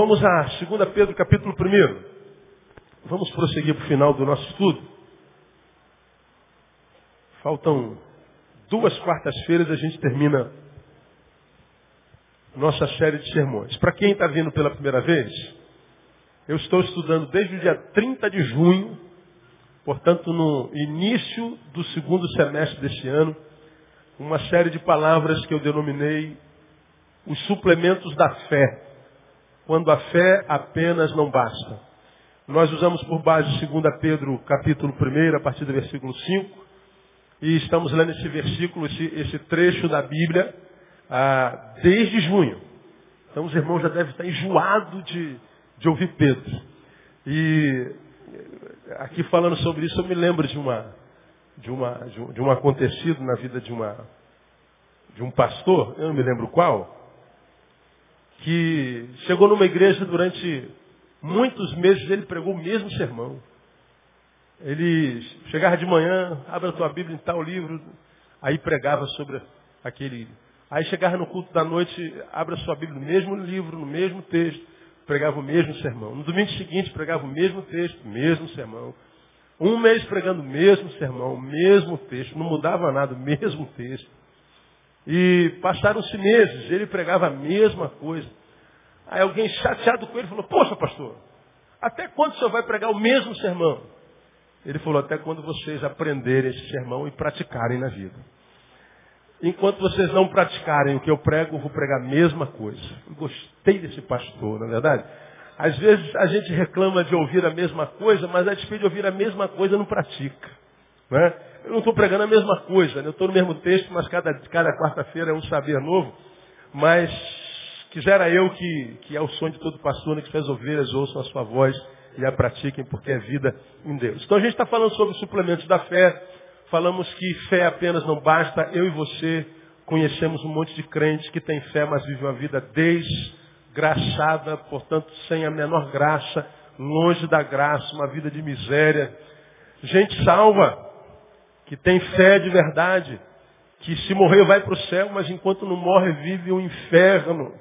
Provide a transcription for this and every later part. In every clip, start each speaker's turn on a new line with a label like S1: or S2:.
S1: Vamos a 2 Pedro, capítulo 1. Vamos prosseguir para o final do nosso estudo. Faltam duas quartas-feiras a gente termina nossa série de sermões. Para quem está vindo pela primeira vez, eu estou estudando desde o dia 30 de junho, portanto no início do segundo semestre deste ano, uma série de palavras que eu denominei os suplementos da fé, quando a fé apenas não basta. Nós usamos por base 2 Pedro capítulo 1, a partir do versículo 5, e estamos lendo esse versículo, esse, esse trecho da Bíblia, ah, desde junho. Então os irmãos já devem estar enjoados de, de ouvir Pedro. E aqui falando sobre isso, eu me lembro de uma, de, uma, de, um, de um acontecido na vida de, uma, de um pastor, eu não me lembro qual, que chegou numa igreja durante muitos meses, ele pregou o mesmo sermão. Ele chegava de manhã, abre a tua Bíblia em tal livro, aí pregava sobre aquele. Aí chegava no culto da noite, abre a sua Bíblia no mesmo livro, no mesmo texto, pregava o mesmo sermão. No domingo seguinte pregava o mesmo texto, o mesmo sermão. Um mês pregando o mesmo sermão, o mesmo texto, não mudava nada, o mesmo texto. E passaram-se meses, ele pregava a mesma coisa. Aí alguém chateado com ele falou, poxa pastor, até quando o senhor vai pregar o mesmo sermão? Ele falou, até quando vocês aprenderem esse sermão e praticarem na vida. Enquanto vocês não praticarem o que eu prego, eu vou pregar a mesma coisa. Eu gostei desse pastor, na é verdade. Às vezes a gente reclama de ouvir a mesma coisa, mas a despeito de ouvir a mesma coisa não pratica. Né? Eu não estou pregando a mesma coisa, né? eu estou no mesmo texto, mas cada, cada quarta-feira é um saber novo. Mas quisera eu que, que é o sonho de todo pastor, né, que as ovelhas ouçam a sua voz e a pratiquem, porque é vida em Deus. Então a gente está falando sobre suplementos da fé, falamos que fé apenas não basta, eu e você conhecemos um monte de crentes que têm fé, mas vivem uma vida desgraçada, portanto sem a menor graça, longe da graça, uma vida de miséria. Gente salva, que tem fé de verdade, que se morrer vai para o céu, mas enquanto não morre vive um inferno.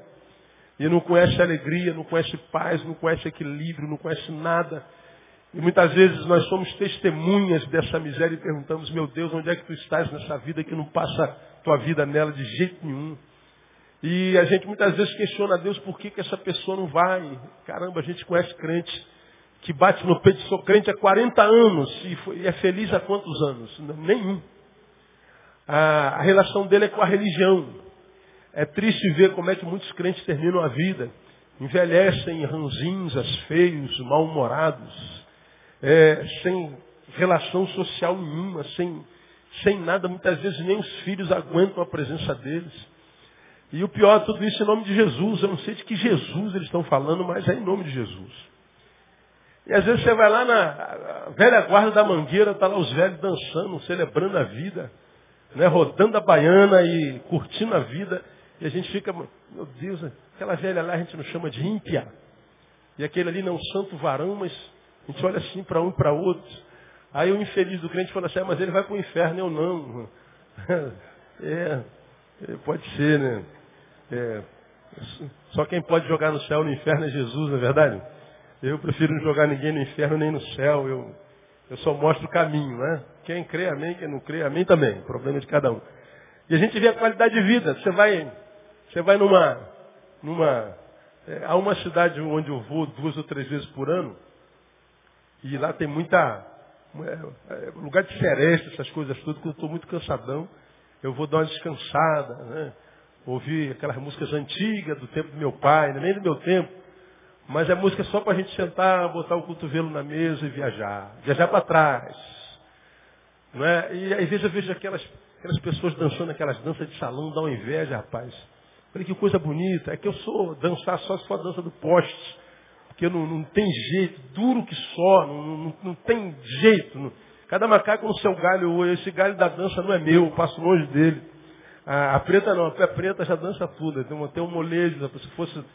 S1: E não conhece alegria, não conhece paz, não conhece equilíbrio, não conhece nada. E muitas vezes nós somos testemunhas dessa miséria e perguntamos, meu Deus, onde é que tu estás nessa vida que não passa tua vida nela de jeito nenhum? E a gente muitas vezes questiona a Deus por que, que essa pessoa não vai. Caramba, a gente conhece crente que bate no peito, sou crente há 40 anos e, é feliz há quantos anos? Nenhum. A, a relação dele é com a religião. É triste ver como é que muitos crentes terminam a vida. Envelhecem ranzinhas, feios, mal-humorados, é, sem relação social nenhuma, sem, sem nada, muitas vezes nem os filhos aguentam a presença deles. E o pior, tudo isso em nome de Jesus. Eu não sei de que Jesus eles estão falando, mas é em nome de Jesus. E às vezes você vai lá na velha guarda da mangueira, está lá os velhos dançando, celebrando a vida, né, rodando a baiana e curtindo a vida. E a gente fica, meu Deus, aquela velha lá a gente não chama de ímpia. E aquele ali não é um santo varão, mas a gente olha assim para um e para outro. Aí o infeliz do crente fala assim, ah, mas ele vai para o inferno, eu não. é, é, pode ser, né? É, só quem pode jogar no céu no inferno é Jesus, não é verdade? Eu prefiro não jogar ninguém no inferno nem no céu. Eu, eu só mostro o caminho, né? Quem crê, amém. Quem não crê, amém também. Problema de cada um. E a gente vê a qualidade de vida. Você vai você vai numa. numa é, há uma cidade onde eu vou duas ou três vezes por ano, e lá tem muita. É, é, lugar de seresta, essas coisas tudo, porque eu estou muito cansadão. Eu vou dar uma descansada, né? Ouvir aquelas músicas antigas do tempo do meu pai, nem do meu tempo. Mas é música só para a gente sentar, botar o cotovelo na mesa e viajar. Viajar para trás. Não é? E às vezes eu vejo aquelas, aquelas pessoas dançando aquelas danças de salão, dá uma inveja, rapaz. Falei, que coisa bonita. É que eu sou dançar só se for a dança do poste. Porque não, não tem jeito, duro que só, não, não, não tem jeito. Não. Cada macaco no seu galho, esse galho da dança não é meu, eu passo longe dele. A, a preta não, a preta já dança tudo. Tem um molejo, se fosse,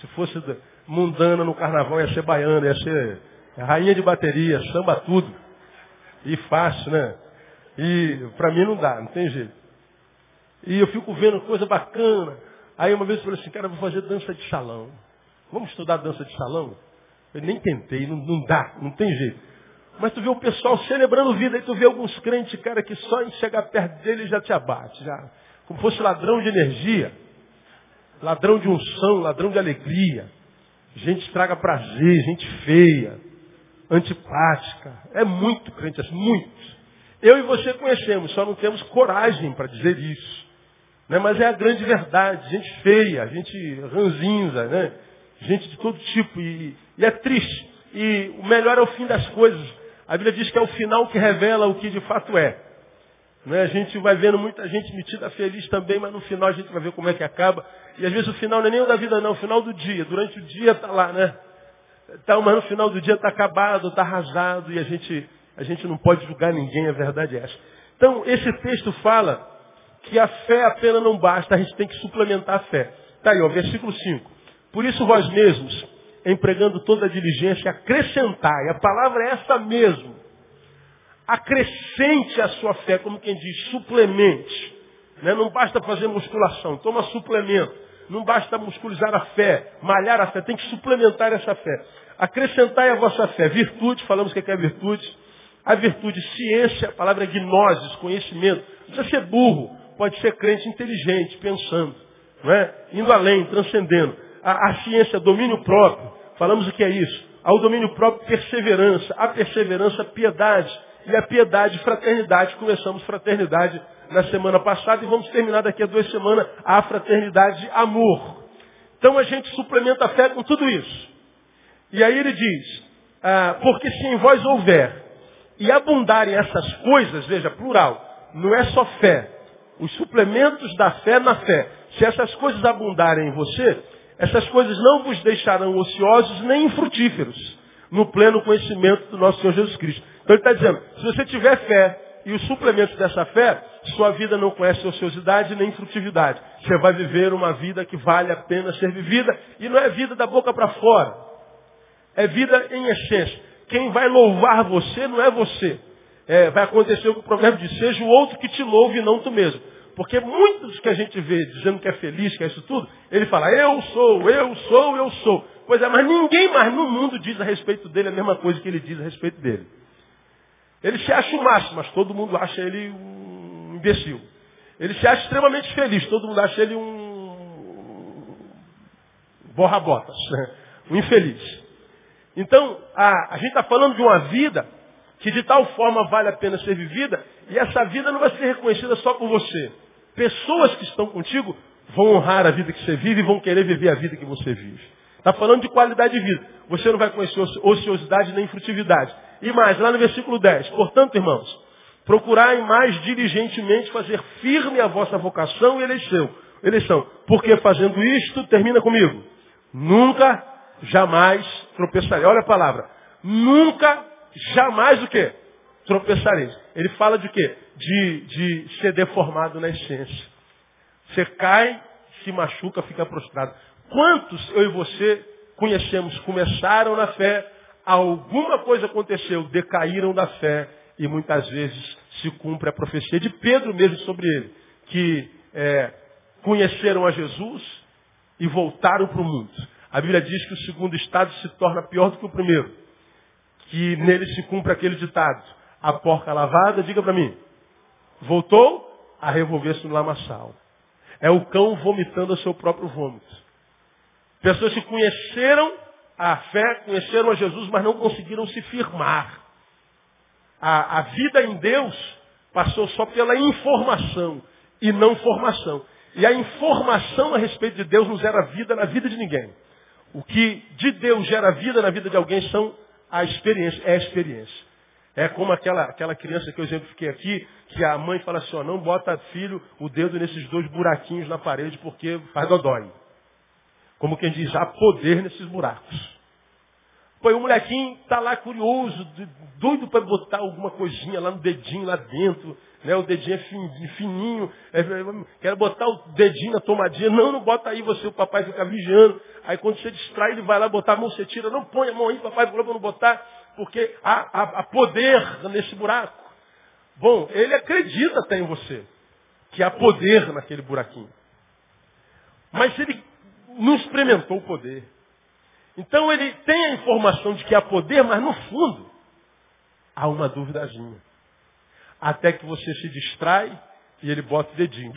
S1: se fosse mundana no carnaval ia ser baiana, ia ser rainha de bateria, samba tudo. E fácil, né? E para mim não dá, não tem jeito. E eu fico vendo coisa bacana. Aí uma vez eu falei assim, cara, eu vou fazer dança de salão. Vamos estudar dança de salão? Eu nem tentei, não, não dá, não tem jeito. Mas tu vê o pessoal celebrando vida e tu vê alguns crentes, cara, que só em chegar perto dele já te abate, já. Como fosse ladrão de energia, ladrão de unção, ladrão de alegria. Gente estraga prazer, gente feia, antipática. É muito crente assim, muito. Eu e você conhecemos, só não temos coragem para dizer isso. Né? Mas é a grande verdade. Gente feia, gente ranzinza, né? gente de todo tipo. E, e é triste. E o melhor é o fim das coisas. A Bíblia diz que é o final que revela o que de fato é. Né? A gente vai vendo muita gente metida feliz também, mas no final a gente vai ver como é que acaba. E às vezes o final não é nem o da vida, não, o final do dia. Durante o dia está lá, né? Tá, mas no final do dia está acabado, está arrasado, e a gente, a gente não pode julgar ninguém, a verdade é essa. Então, esse texto fala que a fé apenas não basta, a gente tem que suplementar a fé. Está aí, ó, versículo 5. Por isso vós mesmos, empregando toda a diligência, acrescentai. A palavra é essa mesmo. Acrescente a sua fé, como quem diz, suplemente. Né? Não basta fazer musculação, toma suplemento. Não basta musculizar a fé, malhar a fé, tem que suplementar essa fé. Acrescentai a vossa fé. Virtude, falamos que é virtude. A virtude, ciência, a palavra é gnosis, conhecimento. Não precisa ser burro, pode ser crente inteligente, pensando. Não é? Indo além, transcendendo. A, a ciência, domínio próprio. Falamos o que é isso. Ao domínio próprio, perseverança. A perseverança, piedade. E a piedade, fraternidade. Começamos fraternidade na semana passada e vamos terminar daqui a duas semanas a fraternidade amor. Então a gente suplementa a fé com tudo isso. E aí ele diz, ah, porque se em vós houver e abundarem essas coisas, veja, plural, não é só fé, os suplementos da fé na fé. Se essas coisas abundarem em você, essas coisas não vos deixarão ociosos nem infrutíferos no pleno conhecimento do nosso Senhor Jesus Cristo. Então ele está dizendo, se você tiver fé e os suplementos dessa fé, sua vida não conhece ociosidade nem frutividade. Você vai viver uma vida que vale a pena ser vivida e não é vida da boca para fora. É vida em essência. Quem vai louvar você não é você. É, vai acontecer o que o provérbio diz, seja o outro que te louve e não tu mesmo. Porque muitos que a gente vê dizendo que é feliz, que é isso tudo, ele fala, eu sou, eu sou, eu sou. Pois é, mas ninguém mais no mundo diz a respeito dele a mesma coisa que ele diz a respeito dele. Ele se acha o máximo, mas todo mundo acha ele um imbecil. Ele se acha extremamente feliz, todo mundo acha ele um borra-botas, né? um infeliz. Então, a, a gente está falando de uma vida que de tal forma vale a pena ser vivida, e essa vida não vai ser reconhecida só por você. Pessoas que estão contigo vão honrar a vida que você vive e vão querer viver a vida que você vive. Está falando de qualidade de vida. Você não vai conhecer ociosidade nem frutividade. E mais, lá no versículo 10. Portanto, irmãos, procurai mais diligentemente fazer firme a vossa vocação e eleição. eleição. Porque fazendo isto, termina comigo. Nunca, jamais tropeçarei. Olha a palavra. Nunca, jamais o quê? Tropeçareis. Ele fala de quê? De, de ser deformado na essência. Você cai, se machuca, fica prostrado. Quantos eu e você conhecemos, começaram na fé, alguma coisa aconteceu, decaíram da fé e muitas vezes se cumpre a profecia de Pedro mesmo sobre ele, que é, conheceram a Jesus e voltaram para o mundo. A Bíblia diz que o segundo estado se torna pior do que o primeiro, que nele se cumpre aquele ditado, a porca lavada, diga para mim, voltou a revolver-se no lamaçal. É o cão vomitando o seu próprio vômito. Pessoas que conheceram a fé, conheceram a Jesus, mas não conseguiram se firmar. A, a vida em Deus passou só pela informação e não formação. E a informação a respeito de Deus não gera vida na vida de ninguém. O que de Deus gera vida na vida de alguém são a experiência, é a experiência. É como aquela, aquela criança que eu exemplifiquei aqui, que a mãe fala assim, ó, não bota filho o dedo nesses dois buraquinhos na parede porque faz dodói. Como quem diz, há poder nesses buracos. Pô, o molequinho está lá curioso, doido para botar alguma coisinha lá no dedinho lá dentro. Né? O dedinho é fininho. É, quero botar o dedinho na tomadinha. Não, não bota aí você, o papai fica vigiando. Aí quando você distrai, ele vai lá botar a mão, você tira. Não põe a mão aí, papai falou para não botar, porque há, há, há poder nesse buraco. Bom, ele acredita até em você, que há poder naquele buraquinho. Mas ele não experimentou o poder. Então ele tem a informação de que há poder, mas no fundo há uma dúvidazinha. Até que você se distrai e ele bota o dedinho.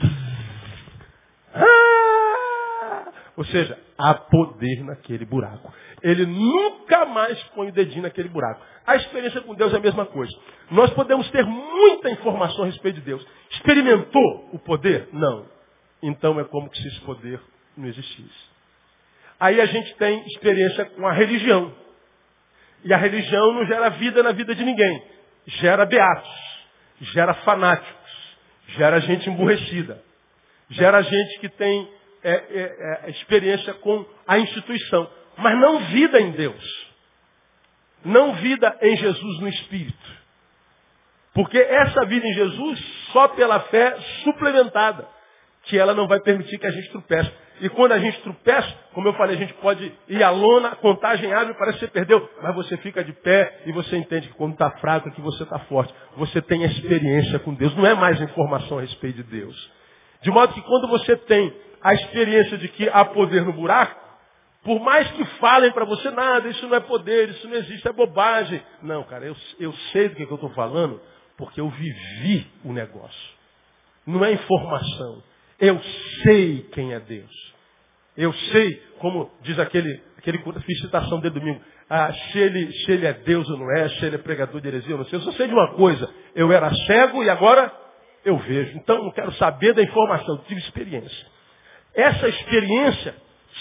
S1: Ah! Ou seja, há poder naquele buraco. Ele nunca mais põe o dedinho naquele buraco. A experiência com Deus é a mesma coisa. Nós podemos ter muita informação a respeito de Deus. Experimentou o poder? Não. Então é como se esse poder não existisse. Aí a gente tem experiência com a religião. E a religião não gera vida na vida de ninguém. Gera beatos, gera fanáticos, gera gente emburrecida, gera gente que tem é, é, é, experiência com a instituição, mas não vida em Deus. Não vida em Jesus no Espírito. Porque essa vida em Jesus, só pela fé suplementada, que ela não vai permitir que a gente tropece. E quando a gente tropeça, como eu falei, a gente pode ir à lona, contagem abre, parece que você perdeu, mas você fica de pé e você entende que quando está fraco que você está forte. Você tem experiência com Deus, não é mais informação a respeito de Deus. De modo que quando você tem a experiência de que há poder no buraco, por mais que falem para você, nada, isso não é poder, isso não existe, é bobagem. Não, cara, eu, eu sei do que, que eu estou falando, porque eu vivi o negócio. Não é informação. Eu sei quem é Deus. Eu sei, como diz aquele, aquele fiz citação de domingo, ah, se, ele, se ele é Deus ou não é, se ele é pregador de heresia ou não sei. Eu só sei de uma coisa, eu era cego e agora eu vejo. Então não quero saber da informação, tive experiência. Essa experiência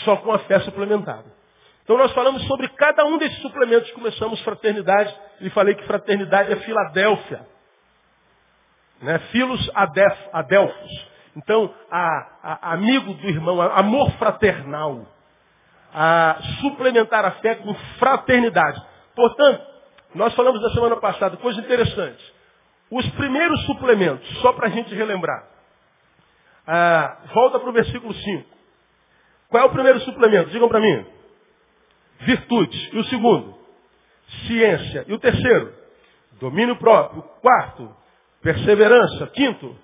S1: só com a fé suplementada. Então nós falamos sobre cada um desses suplementos. Começamos fraternidade e falei que fraternidade é Filadélfia. Né? Filos Adelfos. Então, a, a, amigo do irmão, amor fraternal. A suplementar a fé com fraternidade. Portanto, nós falamos na semana passada, coisa interessante. Os primeiros suplementos, só para a gente relembrar. Ah, volta para o versículo 5. Qual é o primeiro suplemento? Digam para mim. Virtude. E o segundo? Ciência. E o terceiro? Domínio próprio. Quarto? Perseverança. Quinto?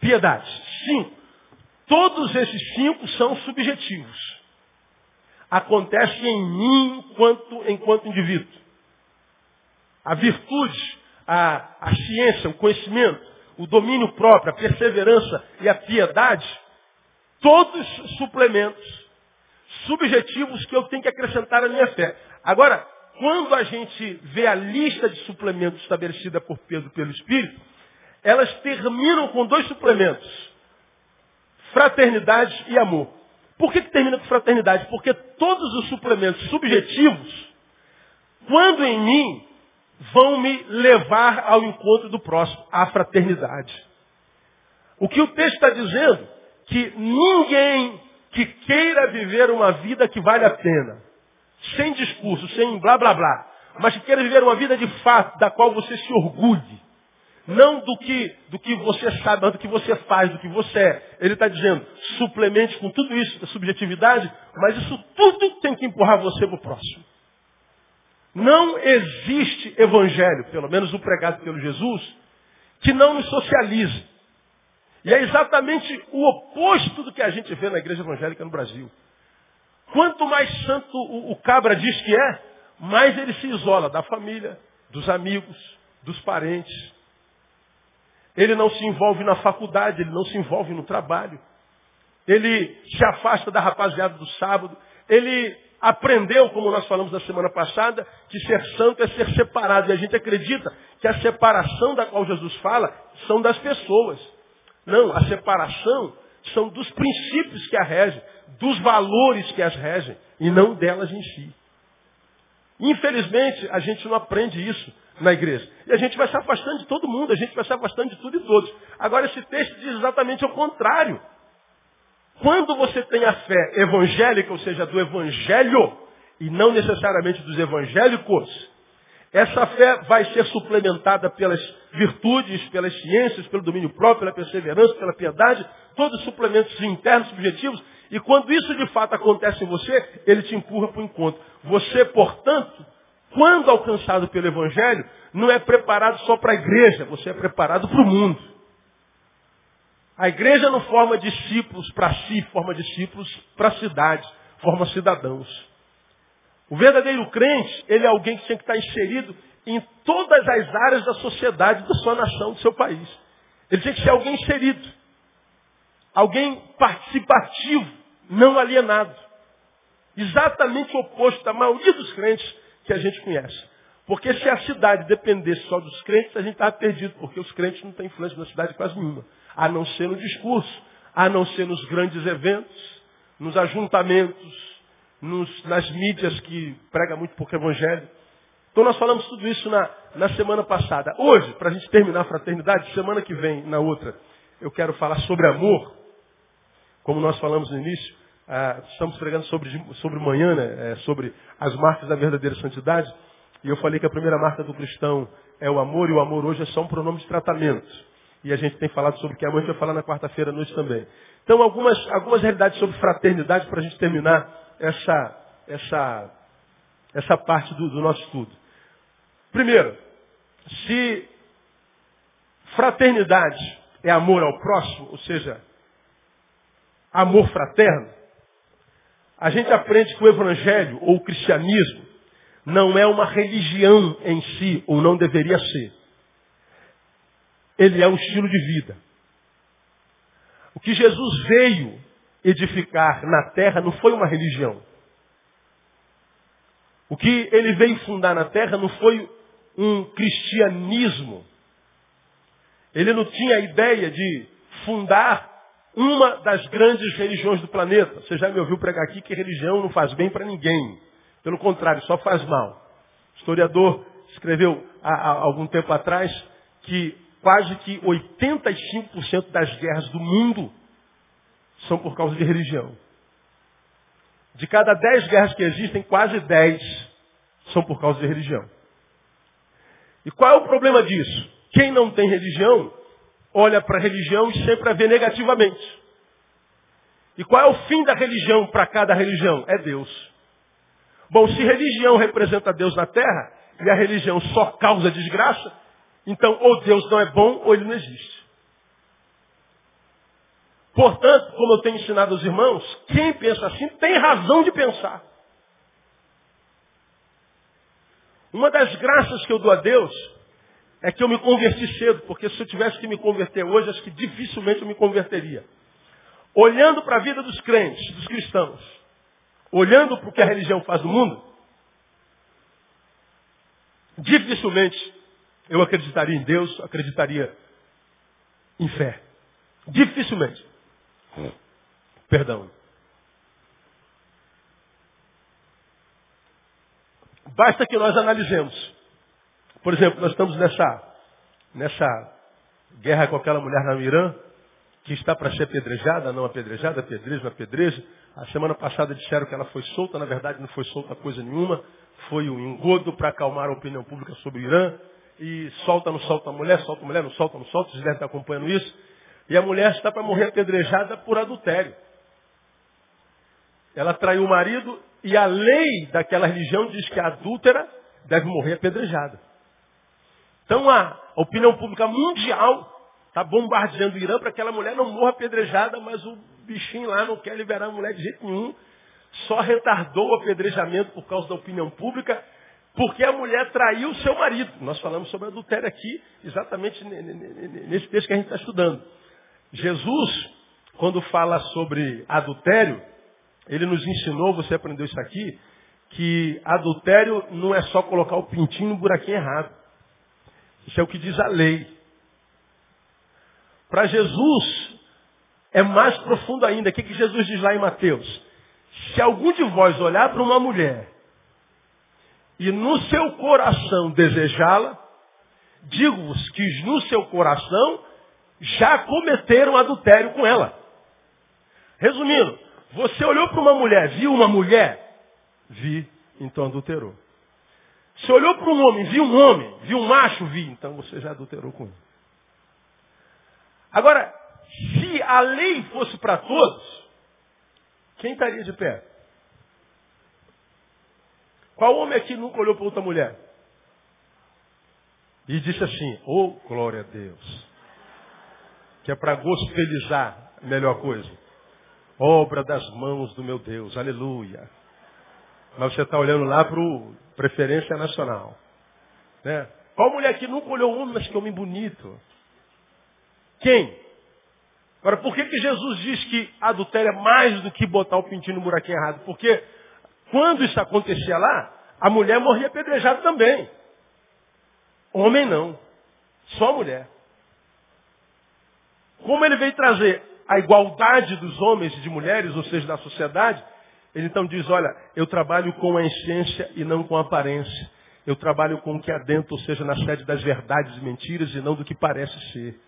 S1: Piedade. Cinco. Todos esses cinco são subjetivos. Acontece em mim enquanto, enquanto indivíduo. A virtude, a, a ciência, o conhecimento, o domínio próprio, a perseverança e a piedade, todos suplementos subjetivos que eu tenho que acrescentar à minha fé. Agora, quando a gente vê a lista de suplementos estabelecida por Pedro pelo Espírito, elas terminam com dois suplementos. Fraternidade e amor. Por que, que termina com fraternidade? Porque todos os suplementos subjetivos, quando em mim, vão me levar ao encontro do próximo, à fraternidade. O que o texto está dizendo? Que ninguém que queira viver uma vida que vale a pena, sem discurso, sem blá blá blá, mas que queira viver uma vida de fato, da qual você se orgulhe, não do que, do que você sabe, mas do que você faz, do que você é. Ele está dizendo, suplemente com tudo isso, da subjetividade, mas isso tudo tem que empurrar você para o próximo. Não existe evangelho, pelo menos o pregado pelo Jesus, que não nos socialize. E é exatamente o oposto do que a gente vê na igreja evangélica no Brasil. Quanto mais santo o, o cabra diz que é, mais ele se isola da família, dos amigos, dos parentes. Ele não se envolve na faculdade, ele não se envolve no trabalho. Ele se afasta da rapaziada do sábado. Ele aprendeu, como nós falamos na semana passada, que ser santo é ser separado. E a gente acredita que a separação da qual Jesus fala são das pessoas. Não, a separação são dos princípios que a regem, dos valores que as regem, e não delas em si. Infelizmente, a gente não aprende isso na igreja. E a gente vai se afastando de todo mundo, a gente vai se afastando de tudo e todos. Agora, esse texto diz exatamente o contrário. Quando você tem a fé evangélica, ou seja, do evangelho, e não necessariamente dos evangélicos, essa fé vai ser suplementada pelas virtudes, pelas ciências, pelo domínio próprio, pela perseverança, pela piedade, todos os suplementos internos, subjetivos, e quando isso de fato acontece em você, ele te empurra para o encontro. Você, portanto, quando alcançado pelo Evangelho, não é preparado só para a igreja, você é preparado para o mundo. A igreja não forma discípulos para si, forma discípulos para a cidade, forma cidadãos. O verdadeiro crente, ele é alguém que tem que estar inserido em todas as áreas da sociedade, da sua nação, do seu país. Ele tem que ser alguém inserido. Alguém participativo, não alienado. Exatamente o oposto da maioria dos crentes que a gente conhece. Porque se a cidade dependesse só dos crentes, a gente estava perdido, porque os crentes não têm influência na cidade quase nenhuma. A não ser no discurso, a não ser nos grandes eventos, nos ajuntamentos, nos, nas mídias que prega muito pouco evangelho. Então nós falamos tudo isso na, na semana passada. Hoje, para a gente terminar a fraternidade, semana que vem, na outra, eu quero falar sobre amor. Como nós falamos no início, ah, estamos pregando sobre, sobre manhã, né, é, sobre as marcas da verdadeira santidade. E eu falei que a primeira marca do cristão é o amor, e o amor hoje é só um pronome de tratamento. E a gente tem falado sobre o que amor, a gente vai falar na quarta-feira à noite também. Então, algumas, algumas realidades sobre fraternidade para a gente terminar essa, essa, essa parte do, do nosso estudo. Primeiro, se fraternidade é amor ao próximo, ou seja, amor fraterno, a gente aprende que o evangelho ou o cristianismo não é uma religião em si, ou não deveria ser. Ele é um estilo de vida. O que Jesus veio edificar na terra não foi uma religião. O que ele veio fundar na terra não foi um cristianismo. Ele não tinha a ideia de fundar uma das grandes religiões do planeta. Você já me ouviu pregar aqui que religião não faz bem para ninguém. Pelo contrário, só faz mal. O historiador escreveu há, há algum tempo atrás que quase que 85% das guerras do mundo são por causa de religião. De cada 10 guerras que existem, quase 10 são por causa de religião. E qual é o problema disso? Quem não tem religião, olha para a religião e sempre a vê negativamente. E qual é o fim da religião para cada religião? É Deus. Bom, se religião representa Deus na terra, e a religião só causa desgraça, então ou Deus não é bom ou ele não existe. Portanto, como eu tenho ensinado aos irmãos, quem pensa assim tem razão de pensar. Uma das graças que eu dou a Deus é que eu me converti cedo, porque se eu tivesse que me converter hoje, acho que dificilmente eu me converteria. Olhando para a vida dos crentes, dos cristãos, olhando para o que a religião faz no mundo, dificilmente eu acreditaria em Deus, acreditaria em fé. Dificilmente. Perdão. Basta que nós analisemos. Por exemplo, nós estamos nessa, nessa guerra com aquela mulher na Irã, que está para ser apedrejada, não apedrejada, apedreja, não apedreja. A semana passada disseram que ela foi solta, na verdade não foi solta coisa nenhuma. Foi um engodo para acalmar a opinião pública sobre o Irã. E solta, não solta a mulher, solta a mulher, não solta, não solta. Vocês devem estar acompanhando isso. E a mulher está para morrer apedrejada por adultério. Ela traiu o marido e a lei daquela religião diz que a adúltera deve morrer apedrejada. Então a opinião pública mundial está bombardeando o Irã para que aquela mulher não morra apedrejada, mas o bichinho lá não quer liberar a mulher de jeito nenhum. Só retardou o apedrejamento por causa da opinião pública, porque a mulher traiu o seu marido. Nós falamos sobre adultério aqui, exatamente nesse texto que a gente está estudando. Jesus, quando fala sobre adultério, ele nos ensinou, você aprendeu isso aqui, que adultério não é só colocar o pintinho no buraquinho errado. Isso é o que diz a lei. Para Jesus, é mais profundo ainda. O que, que Jesus diz lá em Mateus? Se algum de vós olhar para uma mulher e no seu coração desejá-la, digo-vos que no seu coração já cometeram adultério com ela. Resumindo, você olhou para uma mulher, viu uma mulher? Vi, então adulterou. Você olhou para um homem, viu um homem, viu um macho, vi, então você já adulterou com ele. Agora, se a lei fosse para todos, quem estaria de pé? Qual homem aqui nunca olhou para outra mulher? E disse assim, oh glória a Deus. Que é para gospelizar melhor coisa. Obra das mãos do meu Deus, aleluia. Mas você está olhando lá para o preferência nacional. Né? Qual mulher que nunca olhou um mas que homem bonito? Quem? Agora, por que, que Jesus diz que adultério é mais do que botar o pintinho no buraquinho errado? Porque quando isso acontecia lá, a mulher morria apedrejada também. Homem não. Só mulher. Como ele veio trazer a igualdade dos homens e de mulheres, ou seja, da sociedade, ele então diz, olha, eu trabalho com a essência e não com a aparência. Eu trabalho com o que há dentro, ou seja, na sede das verdades e mentiras e não do que parece ser.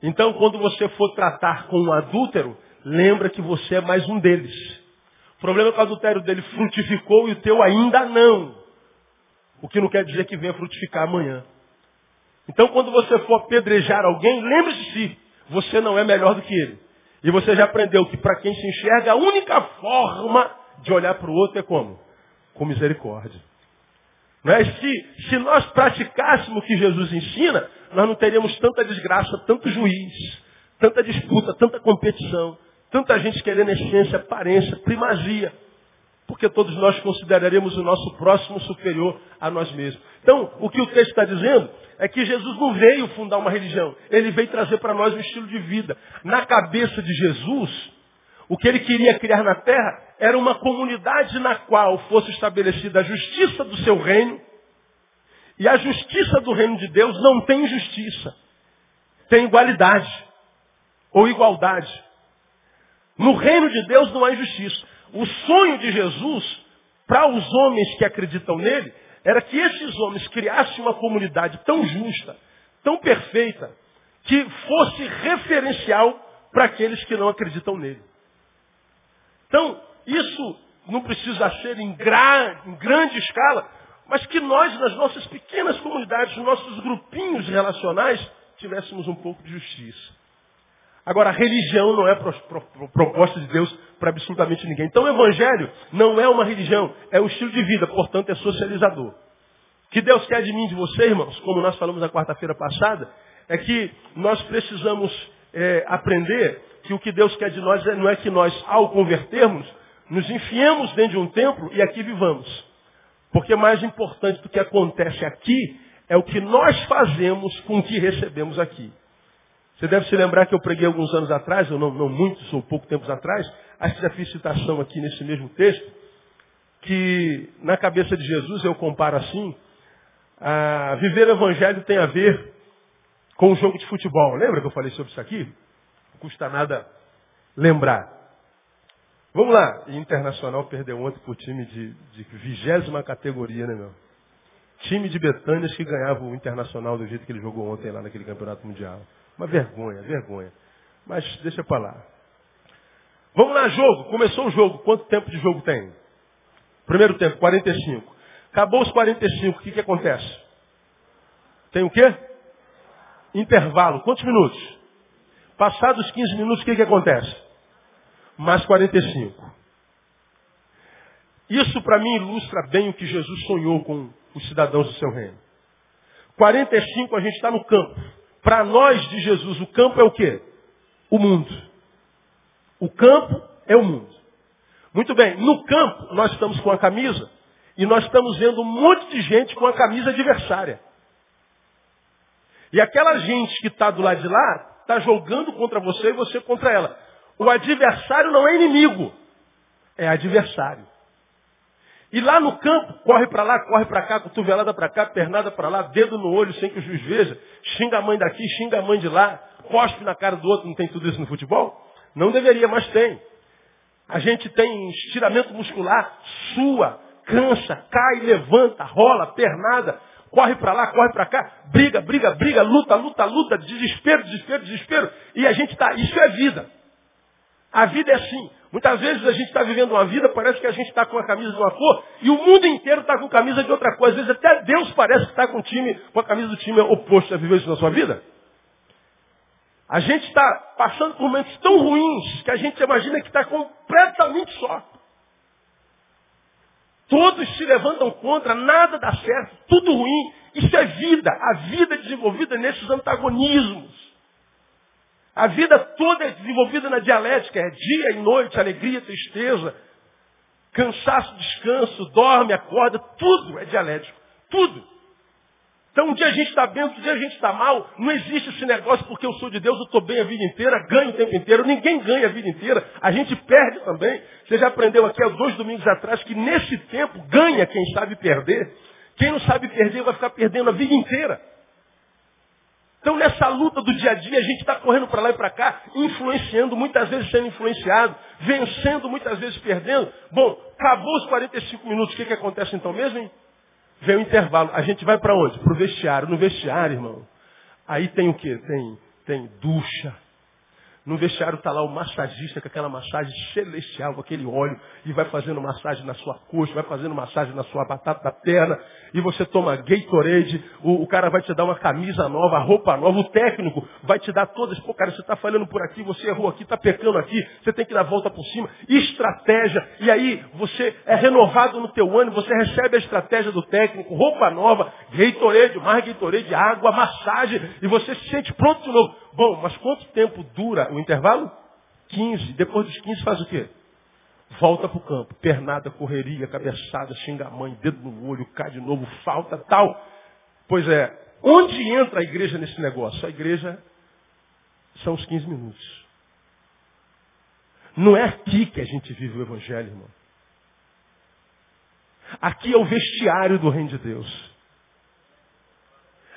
S1: Então, quando você for tratar com um adúltero, lembra que você é mais um deles. O problema é que o adultério dele frutificou e o teu ainda não. O que não quer dizer que venha frutificar amanhã. Então, quando você for apedrejar alguém, lembre-se. Você não é melhor do que ele. E você já aprendeu que para quem se enxerga, a única forma de olhar para o outro é como? Com misericórdia. Não é? se, se nós praticássemos o que Jesus ensina, nós não teríamos tanta desgraça, tanto juiz, tanta disputa, tanta competição, tanta gente querendo essência, aparência, primazia. Porque todos nós consideraremos o nosso próximo superior a nós mesmos. Então, o que o texto está dizendo é que Jesus não veio fundar uma religião. Ele veio trazer para nós um estilo de vida. Na cabeça de Jesus, o que ele queria criar na terra era uma comunidade na qual fosse estabelecida a justiça do seu reino. E a justiça do reino de Deus não tem justiça. Tem igualdade. Ou igualdade. No reino de Deus não há injustiça. O sonho de Jesus, para os homens que acreditam nele, era que esses homens criassem uma comunidade tão justa, tão perfeita, que fosse referencial para aqueles que não acreditam nele. Então, isso não precisa ser em, gra, em grande escala, mas que nós, nas nossas pequenas comunidades, nos nossos grupinhos relacionais, tivéssemos um pouco de justiça. Agora, a religião não é pro, pro, pro, proposta de Deus para absolutamente ninguém. Então, o Evangelho não é uma religião, é um estilo de vida, portanto, é socializador. O que Deus quer de mim e de você, irmãos, como nós falamos na quarta-feira passada, é que nós precisamos é, aprender que o que Deus quer de nós é, não é que nós, ao convertermos, nos enfiemos dentro de um templo e aqui vivamos. Porque mais importante do que acontece aqui é o que nós fazemos com o que recebemos aqui. Você deve se lembrar que eu preguei alguns anos atrás, ou não, não muitos, ou pouco tempos atrás, acho que já fiz citação aqui nesse mesmo texto, que na cabeça de Jesus eu comparo assim, a viver o evangelho tem a ver com o jogo de futebol. Lembra que eu falei sobre isso aqui? Não custa nada lembrar. Vamos lá. Internacional perdeu ontem para o time de, de vigésima categoria, né, meu? Time de Betânias que ganhava o Internacional do jeito que ele jogou ontem lá naquele campeonato mundial. Uma vergonha, vergonha. Mas deixa para lá. Vamos lá, jogo. Começou o jogo. Quanto tempo de jogo tem? Primeiro tempo, 45. Acabou os 45, o que, que acontece? Tem o quê? Intervalo. Quantos minutos? Passados 15 minutos, o que, que acontece? Mais 45. Isso para mim ilustra bem o que Jesus sonhou com os cidadãos do seu reino. 45 a gente está no campo. Para nós de Jesus, o campo é o quê? O mundo. O campo é o mundo. Muito bem, no campo nós estamos com a camisa e nós estamos vendo um monte de gente com a camisa adversária. E aquela gente que está do lado de lá está jogando contra você e você contra ela. O adversário não é inimigo, é adversário. E lá no campo, corre para lá, corre para cá, cotovelada para cá, pernada para lá, dedo no olho sem que o juiz veja, xinga a mãe daqui, xinga a mãe de lá, cospe na cara do outro, não tem tudo isso no futebol? Não deveria, mas tem. A gente tem estiramento muscular, sua, cansa, cai, levanta, rola, pernada, corre para lá, corre para cá, briga, briga, briga, luta, luta, luta, desespero, desespero, desespero. E a gente está, isso é vida. A vida é assim. Muitas vezes a gente está vivendo uma vida, parece que a gente está com a camisa de uma cor, e o mundo inteiro está com camisa de outra coisa. Às vezes até Deus parece que está com, time, com a camisa do time oposto. Já viveu isso na sua vida? A gente está passando por momentos tão ruins que a gente imagina que está completamente só. Todos se levantam contra, nada dá certo, tudo ruim. Isso é vida. A vida é desenvolvida nesses antagonismos. A vida toda é desenvolvida na dialética, é dia e noite, alegria, tristeza. Cansaço, descanso, dorme, acorda, tudo é dialético. Tudo. Então um dia a gente está bem, outro dia a gente está mal. Não existe esse negócio porque eu sou de Deus, eu estou bem a vida inteira, ganho o tempo inteiro. Ninguém ganha a vida inteira. A gente perde também. Você já aprendeu aqui há dois domingos atrás que nesse tempo ganha quem sabe perder. Quem não sabe perder vai ficar perdendo a vida inteira. Então nessa luta do dia a dia a gente está correndo para lá e para cá, influenciando, muitas vezes sendo influenciado, vencendo, muitas vezes perdendo. Bom, acabou os 45 minutos, o que, que acontece então mesmo? Hein? Vem o intervalo. A gente vai para onde? Para o vestiário. No vestiário, irmão. Aí tem o quê? Tem, tem ducha, no vestiário está lá o massagista com aquela massagem celestial, com aquele óleo, e vai fazendo massagem na sua coxa, vai fazendo massagem na sua batata da perna, e você toma Gatorade, o, o cara vai te dar uma camisa nova, roupa nova, o técnico vai te dar todas, pô cara, você está falhando por aqui, você errou aqui, está pecando aqui, você tem que dar volta por cima, estratégia, e aí você é renovado no teu ânimo, você recebe a estratégia do técnico, roupa nova, Gatorade, mais Gatorade, água, massagem, e você se sente pronto de novo. Bom, mas quanto tempo dura o intervalo? 15. Depois dos 15 faz o quê? Volta para o campo. Pernada, correria, cabeçada, xinga a mãe, dedo no olho, cai de novo, falta, tal. Pois é, onde entra a igreja nesse negócio? A igreja são os 15 minutos. Não é aqui que a gente vive o Evangelho, irmão. Aqui é o vestiário do Reino de Deus.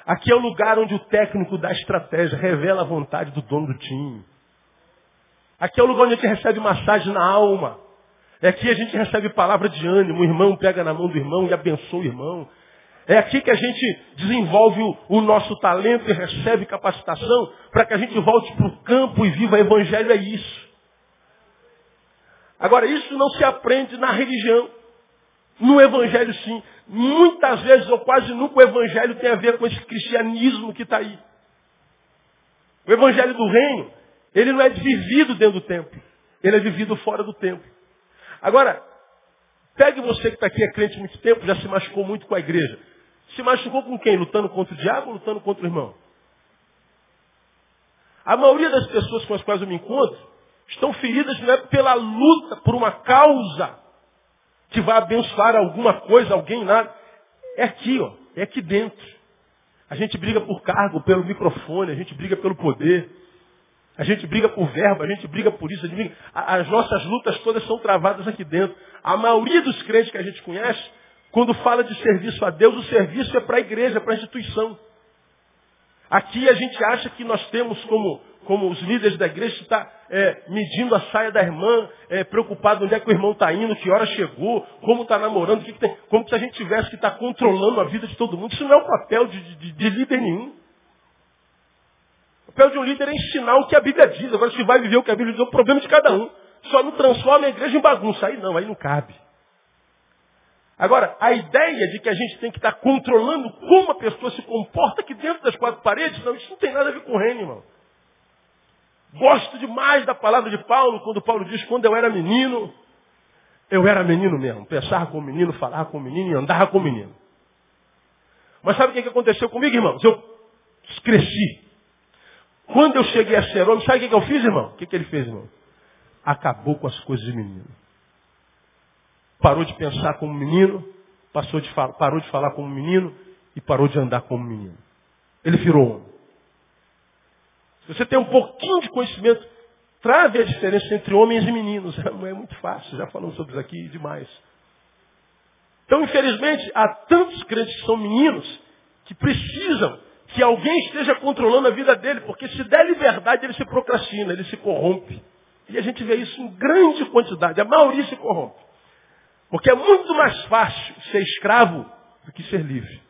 S1: Aqui é o lugar onde o técnico da estratégia revela a vontade do dono do time. Aqui é o lugar onde a gente recebe massagem na alma. É aqui a gente recebe palavra de ânimo. O irmão pega na mão do irmão e abençoa o irmão. É aqui que a gente desenvolve o, o nosso talento e recebe capacitação para que a gente volte para o campo e viva o evangelho. É isso. Agora, isso não se aprende na religião. No evangelho, sim. Muitas vezes, ou quase nunca, o evangelho tem a ver com esse cristianismo que está aí. O evangelho do reino, ele não é vivido dentro do templo. Ele é vivido fora do templo. Agora, pegue você que está aqui, é crente há muito tempo, já se machucou muito com a igreja. Se machucou com quem? Lutando contra o diabo ou lutando contra o irmão? A maioria das pessoas com as quais eu me encontro estão feridas não é pela luta por uma causa que vai abençoar alguma coisa, alguém, nada. É aqui, ó. É aqui dentro. A gente briga por cargo, pelo microfone, a gente briga pelo poder. A gente briga por verbo, a gente briga por isso. Briga... As nossas lutas todas são travadas aqui dentro. A maioria dos crentes que a gente conhece, quando fala de serviço a Deus, o serviço é para a igreja, para a instituição. Aqui a gente acha que nós temos como como os líderes da igreja, está é, medindo a saia da irmã, é, preocupado onde é que o irmão está indo, que hora chegou, como está namorando, que que tem, como se a gente tivesse que estar tá controlando a vida de todo mundo. Isso não é o papel de, de, de líder nenhum. O papel de um líder é ensinar o que a Bíblia diz. Agora, se vai viver o que a Bíblia diz, é o problema de cada um. Só não transforma a igreja em bagunça. Aí não, aí não cabe. Agora, a ideia de que a gente tem que estar tá controlando como a pessoa se comporta aqui dentro das quatro paredes, não, isso não tem nada a ver com o reino, irmão. Gosto demais da palavra de Paulo, quando Paulo diz, quando eu era menino, eu era menino mesmo. Pensava com o menino, falava com o menino e andava com o menino. Mas sabe o que aconteceu comigo, irmãos? Eu cresci. Quando eu cheguei a ser homem, sabe o que eu fiz, irmão? O que ele fez, irmão? Acabou com as coisas de menino. Parou de pensar como menino, passou de parou de falar como menino e parou de andar como menino. Ele virou homem. Você tem um pouquinho de conhecimento, trave a diferença entre homens e meninos. É muito fácil, já falamos sobre isso aqui demais. Então, infelizmente, há tantos crentes que são meninos que precisam que alguém esteja controlando a vida dele, porque se der liberdade, ele se procrastina, ele se corrompe. E a gente vê isso em grande quantidade. A maioria se corrompe. Porque é muito mais fácil ser escravo do que ser livre.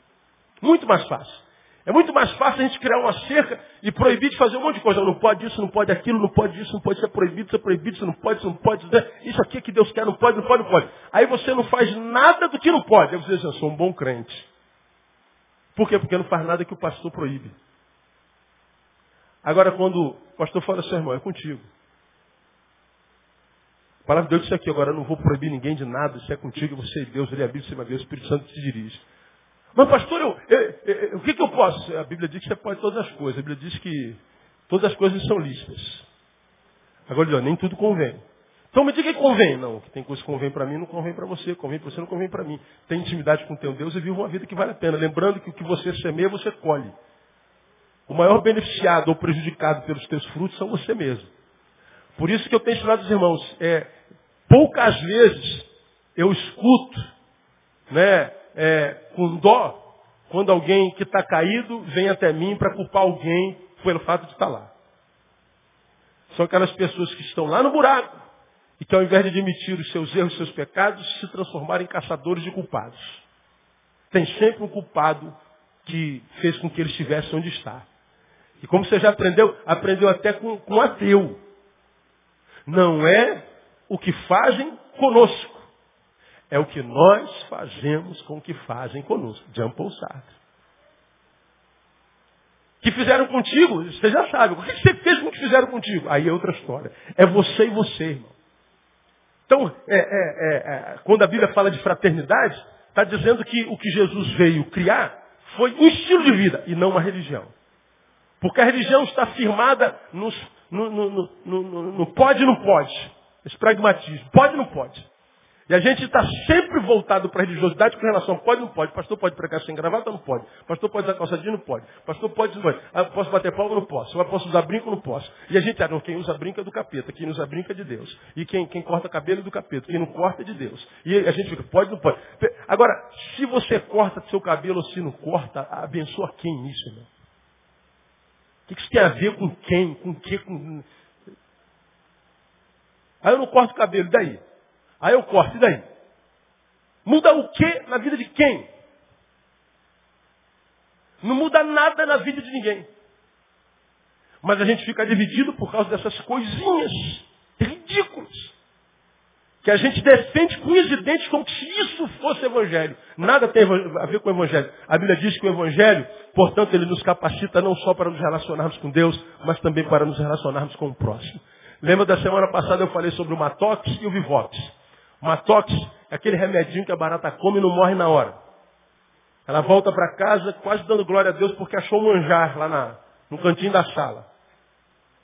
S1: Muito mais fácil. É muito mais fácil a gente criar uma cerca e proibir de fazer um monte de coisa. Não pode isso, não pode aquilo, não pode isso, não pode, é proibido, é proibido, isso não pode, isso não pode. Isso aqui é que Deus quer, não pode, não pode, não pode. Aí você não faz nada do que não pode. Aí você diz, eu sou um bom crente. Por quê? Porque não faz nada que o pastor proíbe. Agora, quando o pastor fala assim, irmão, é contigo. A palavra de Deus disse aqui, agora eu não vou proibir ninguém de nada, isso é contigo, você e Deus, ele é a Bíblia, você é Deus, o Espírito Santo te dirige. Mas pastor, eu, eu, o que, que eu posso? A Bíblia diz que você pode todas as coisas. A Bíblia diz que todas as coisas são lícitas. Agora, nem tudo convém. Então me diga que convém. Não, que tem coisa que convém para mim, não convém para você. Convém para você, não convém para mim. Tem intimidade com teu Deus e vive uma vida que vale a pena. Lembrando que o que você semeia, você colhe. O maior beneficiado ou prejudicado pelos teus frutos são você mesmo. Por isso que eu tenho ensinado os irmãos, é, poucas vezes eu escuto, né, é, com dó, quando alguém que está caído vem até mim para culpar alguém pelo fato de estar lá. São aquelas pessoas que estão lá no buraco e que ao invés de admitir os seus erros, os seus pecados, se transformaram em caçadores de culpados. Tem sempre um culpado que fez com que ele estivesse onde está. E como você já aprendeu, aprendeu até com, com ateu. Não é o que fazem conosco. É o que nós fazemos com o que fazem conosco. Jean Paul Sartre. Que fizeram contigo, você já sabe. O que você fez com o que fizeram contigo? Aí é outra história. É você e você, irmão. Então, é, é, é, é quando a Bíblia fala de fraternidade, está dizendo que o que Jesus veio criar foi um estilo de vida e não uma religião. Porque a religião está firmada nos, no, no, no, no, pode e não pode. Esse pragmatismo. Pode e não pode. E a gente está sempre voltado para a religiosidade com relação pode ou não pode. Pastor pode pregar sem gravata? Não pode. Pastor pode usar calçadinho? Não pode. Pastor pode. Ah, posso bater palma? Não posso. Posso usar brinco? Não posso. E a gente, ah, não, quem usa brinco é do capeta. Quem usa brinco é de Deus. E quem, quem corta cabelo é do capeta. Quem não corta é de Deus. E a gente fica, pode ou não pode. Agora, se você corta seu cabelo ou se não corta, abençoa quem nisso, irmão? O que isso tem a ver com quem? Com que? Com... Aí eu não corto o cabelo, daí? Aí eu corto, e daí? Muda o que na vida de quem? Não muda nada na vida de ninguém. Mas a gente fica dividido por causa dessas coisinhas ridículas que a gente defende com os como se isso fosse evangelho. Nada tem a ver com o evangelho. A Bíblia diz que o evangelho, portanto, ele nos capacita não só para nos relacionarmos com Deus, mas também para nos relacionarmos com o próximo. Lembra da semana passada eu falei sobre o Matox e o Vivox. Matox é aquele remedinho que a barata come e não morre na hora. Ela volta para casa quase dando glória a Deus porque achou manjar lá na, no cantinho da sala.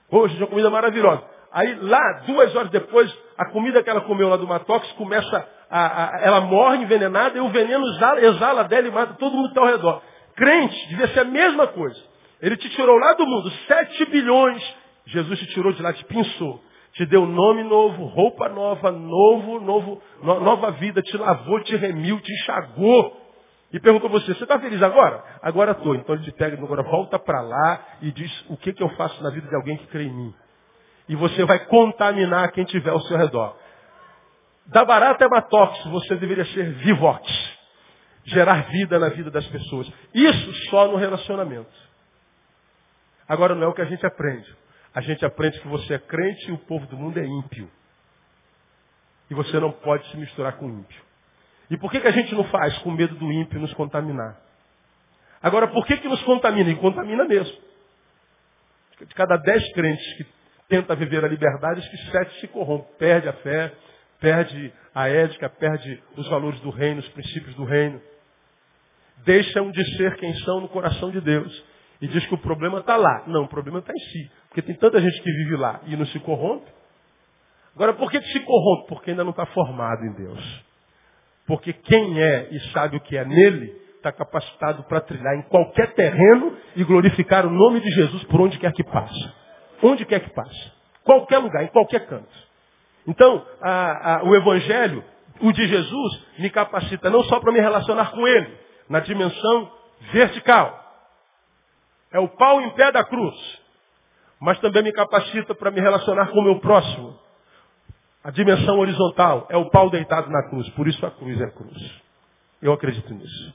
S1: Hoje, uma comida maravilhosa. Aí lá, duas horas depois, a comida que ela comeu lá do Matox começa a, a ela morre envenenada e o veneno exala, exala dela e mata todo mundo que está ao redor. Crente, devia ser a mesma coisa. Ele te tirou lá do mundo, sete bilhões. Jesus te tirou de lá, te pinçou. Te deu nome novo, roupa nova, novo, novo, no, nova vida, te lavou, te remiu, te enxagou. E perguntou a você, você está feliz agora? Agora estou. Então ele te pega, agora volta para lá e diz o que, que eu faço na vida de alguém que crê em mim e você vai contaminar quem tiver ao seu redor. Da barata é hematox, você deveria ser vivox. Gerar vida na vida das pessoas. Isso só no relacionamento. Agora não é o que a gente aprende. A gente aprende que você é crente e o povo do mundo é ímpio. E você não pode se misturar com o ímpio. E por que, que a gente não faz? Com medo do ímpio nos contaminar. Agora, por que, que nos contamina? E contamina mesmo. De cada dez crentes que tenta viver a liberdade, que sete se corrompe, perde a fé, perde a ética, perde os valores do reino, os princípios do reino. Deixam de ser quem são no coração de Deus. E diz que o problema está lá. Não, o problema está em si. Porque tem tanta gente que vive lá e não se corrompe. Agora, por que, se corrompe? Porque ainda não está formado em Deus. Porque quem é e sabe o que é nele, está capacitado para trilhar em qualquer terreno e glorificar o nome de Jesus por onde quer que passe. Onde quer que passe. Qualquer lugar, em qualquer canto. Então, a, a, o Evangelho, o de Jesus, me capacita não só para me relacionar com Ele, na dimensão vertical. É o pau em pé da cruz. Mas também me capacita para me relacionar com o meu próximo. A dimensão horizontal é o pau deitado na cruz. Por isso a cruz é cruz. Eu acredito nisso.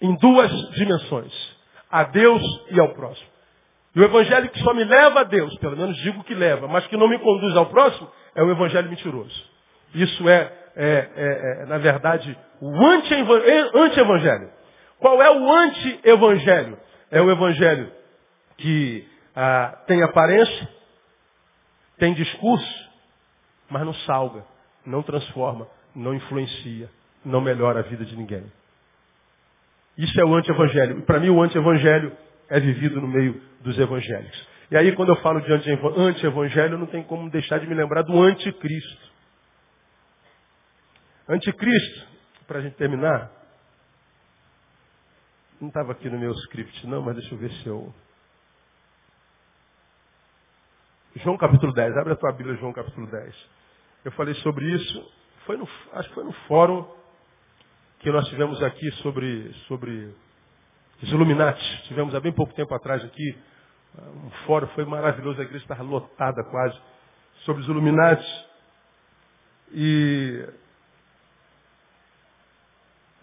S1: Em duas dimensões. A Deus e ao próximo. E o evangelho que só me leva a Deus, pelo menos digo que leva, mas que não me conduz ao próximo, é o evangelho mentiroso. Isso é, é, é, é na verdade, o anti-evangelho. Qual é o anti-evangelho? É o evangelho que ah, tem aparência, tem discurso, mas não salga, não transforma, não influencia, não melhora a vida de ninguém. Isso é o anti-evangelho. E para mim o anti-evangelho é vivido no meio dos evangélicos. E aí, quando eu falo de anti-evangelho, não tem como deixar de me lembrar do anticristo. Anticristo, para a gente terminar, não estava aqui no meu script não, mas deixa eu ver se eu... João capítulo 10, abre a tua Bíblia, João capítulo 10. Eu falei sobre isso, foi no, acho que foi no fórum que nós tivemos aqui sobre, sobre os Illuminati. Tivemos há bem pouco tempo atrás aqui, um fórum, foi maravilhoso, a igreja estava lotada quase, sobre os Illuminati. E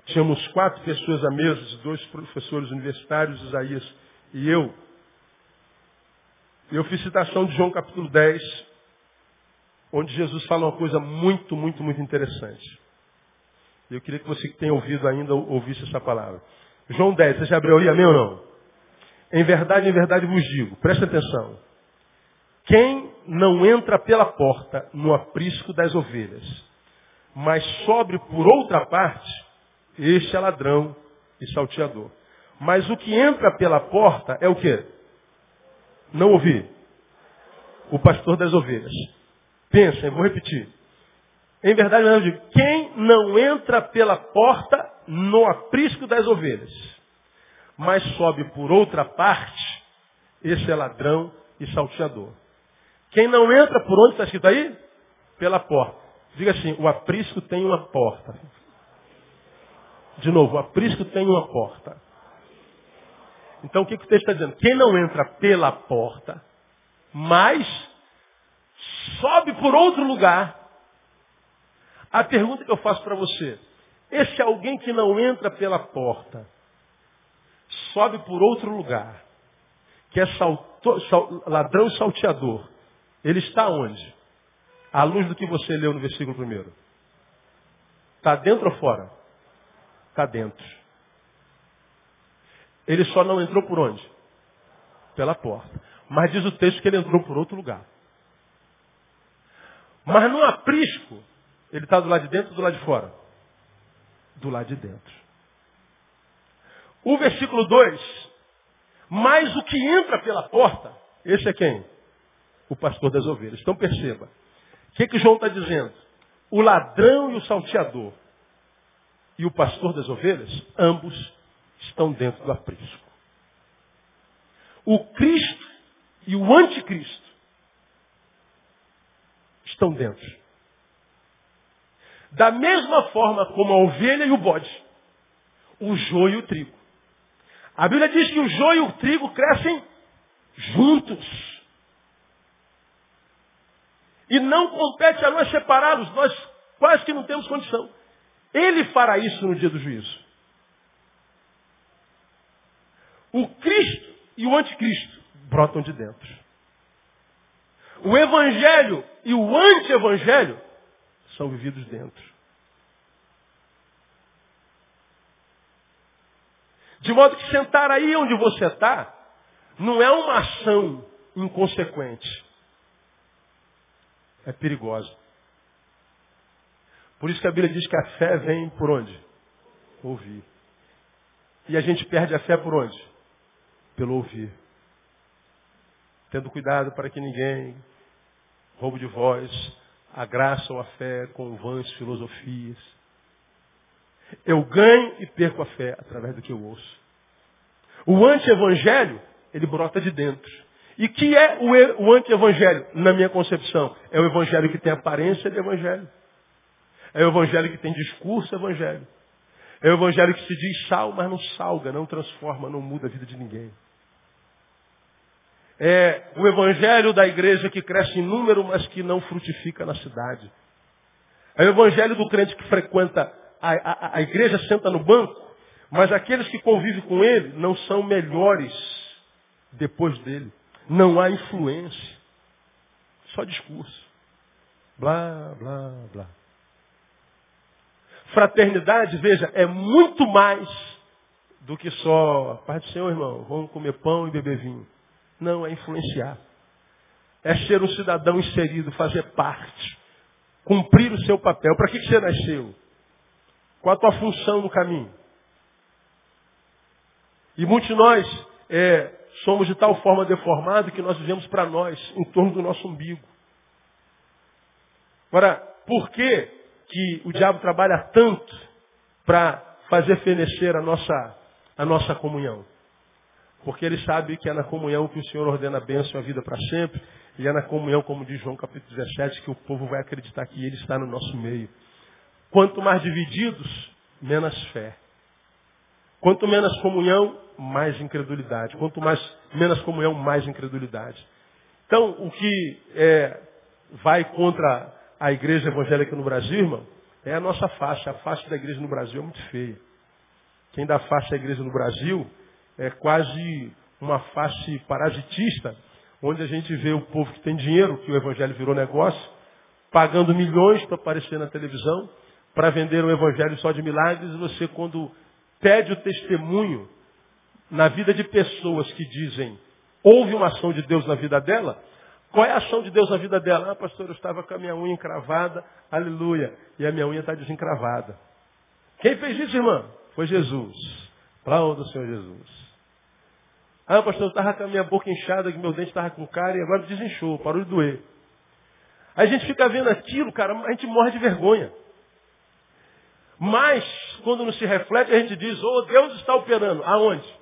S1: tínhamos quatro pessoas à mesa, dois professores universitários, Isaías e eu. Eu fiz citação de João capítulo 10, onde Jesus fala uma coisa muito, muito, muito interessante. Eu queria que você que tem ouvido ainda ouvisse essa palavra. João 10, você já abriu aí, amém ou não? Em verdade, em verdade vos digo, presta atenção. Quem não entra pela porta no aprisco das ovelhas, mas sobe por outra parte, este é ladrão e salteador. Mas o que entra pela porta é o quê? Não ouvi. O pastor das ovelhas. Pensem, vou repetir. Em verdade, eu digo, quem não entra pela porta no aprisco das ovelhas, mas sobe por outra parte, esse é ladrão e salteador. Quem não entra por onde está escrito aí? Pela porta. Diga assim, o aprisco tem uma porta. De novo, o aprisco tem uma porta. Então o que, que o texto está dizendo? Quem não entra pela porta, mas sobe por outro lugar, a pergunta que eu faço para você, esse alguém que não entra pela porta, sobe por outro lugar, que é salto, sal, ladrão salteador, ele está onde? À luz do que você leu no versículo primeiro. Está dentro ou fora? Está dentro. Ele só não entrou por onde? Pela porta. Mas diz o texto que ele entrou por outro lugar. Mas no aprisco, ele está do lado de dentro ou do lado de fora? Do lado de dentro. O versículo 2. Mas o que entra pela porta, esse é quem? O pastor das ovelhas. Então perceba. O que, que João está dizendo? O ladrão e o salteador e o pastor das ovelhas, ambos estão dentro do aprisco. O Cristo e o anticristo estão dentro. Da mesma forma como a ovelha e o bode. O joio e o trigo. A Bíblia diz que o joio e o trigo crescem juntos. E não compete a nós separá-los, nós quase que não temos condição. Ele fará isso no dia do juízo. O Cristo e o anticristo brotam de dentro. O evangelho e o anti-evangelho são vividos dentro. De modo que sentar aí onde você está não é uma ação inconsequente. É perigosa. Por isso que a Bíblia diz que a fé vem por onde? Ouvir. E a gente perde a fé por onde? Pelo ouvir. Tendo cuidado para que ninguém roubo de voz, a graça ou a fé com vãs filosofias. Eu ganho e perco a fé através do que eu ouço. O anti-evangelho, ele brota de dentro. E que é o, anti-evangelho, na minha concepção? É o evangelho que tem aparência de evangelho. É o evangelho que tem discurso evangelho. É o evangelho que se diz sal, mas não salga, não transforma, não muda a vida de ninguém. É o evangelho da igreja que cresce em número, mas que não frutifica na cidade. É o evangelho do crente que frequenta a, a, a igreja, senta no banco, mas aqueles que convivem com ele não são melhores depois dele. Não há influência. Só discurso. Blá, blá, blá. Fraternidade, veja, é muito mais do que só, Pai do Senhor, irmão, vamos comer pão e beber vinho. Não, é influenciar. É ser um cidadão inserido, fazer parte. Cumprir o seu papel. Para que você nasceu? Qual a tua função no caminho? E muitos de nós é, somos de tal forma deformados que nós vivemos para nós, em torno do nosso umbigo. Agora, por que, que o diabo trabalha tanto para fazer fenecer a nossa, a nossa comunhão? Porque ele sabe que é na comunhão que o Senhor ordena a bênção e a vida para sempre. E é na comunhão, como diz João capítulo 17, que o povo vai acreditar que ele está no nosso meio. Quanto mais divididos, menos fé. Quanto menos comunhão, mais incredulidade. Quanto mais menos comunhão, mais incredulidade. Então, o que é, vai contra a igreja evangélica no Brasil, irmão, é a nossa faixa. A faixa da igreja no Brasil é muito feia. Quem dá faixa à igreja no Brasil é quase uma face parasitista, onde a gente vê o povo que tem dinheiro, que o evangelho virou negócio, pagando milhões para aparecer na televisão, para vender um evangelho só de milagres, e você, quando pede o testemunho na vida de pessoas que dizem houve uma ação de Deus na vida dela, qual é a ação de Deus na vida dela? Ah, pastor, eu estava com a minha unha encravada, aleluia, e a minha unha está desencravada. Quem fez isso, irmã? Foi Jesus. Aplauda o Senhor Jesus. Ah, pastor, eu estava com a minha boca inchada, que meu dente estava com cara e agora desinchou, parou de doer. A gente fica vendo aquilo, cara, a gente morre de vergonha. Mas, quando não se reflete, a gente diz, oh, Deus está operando. Aonde?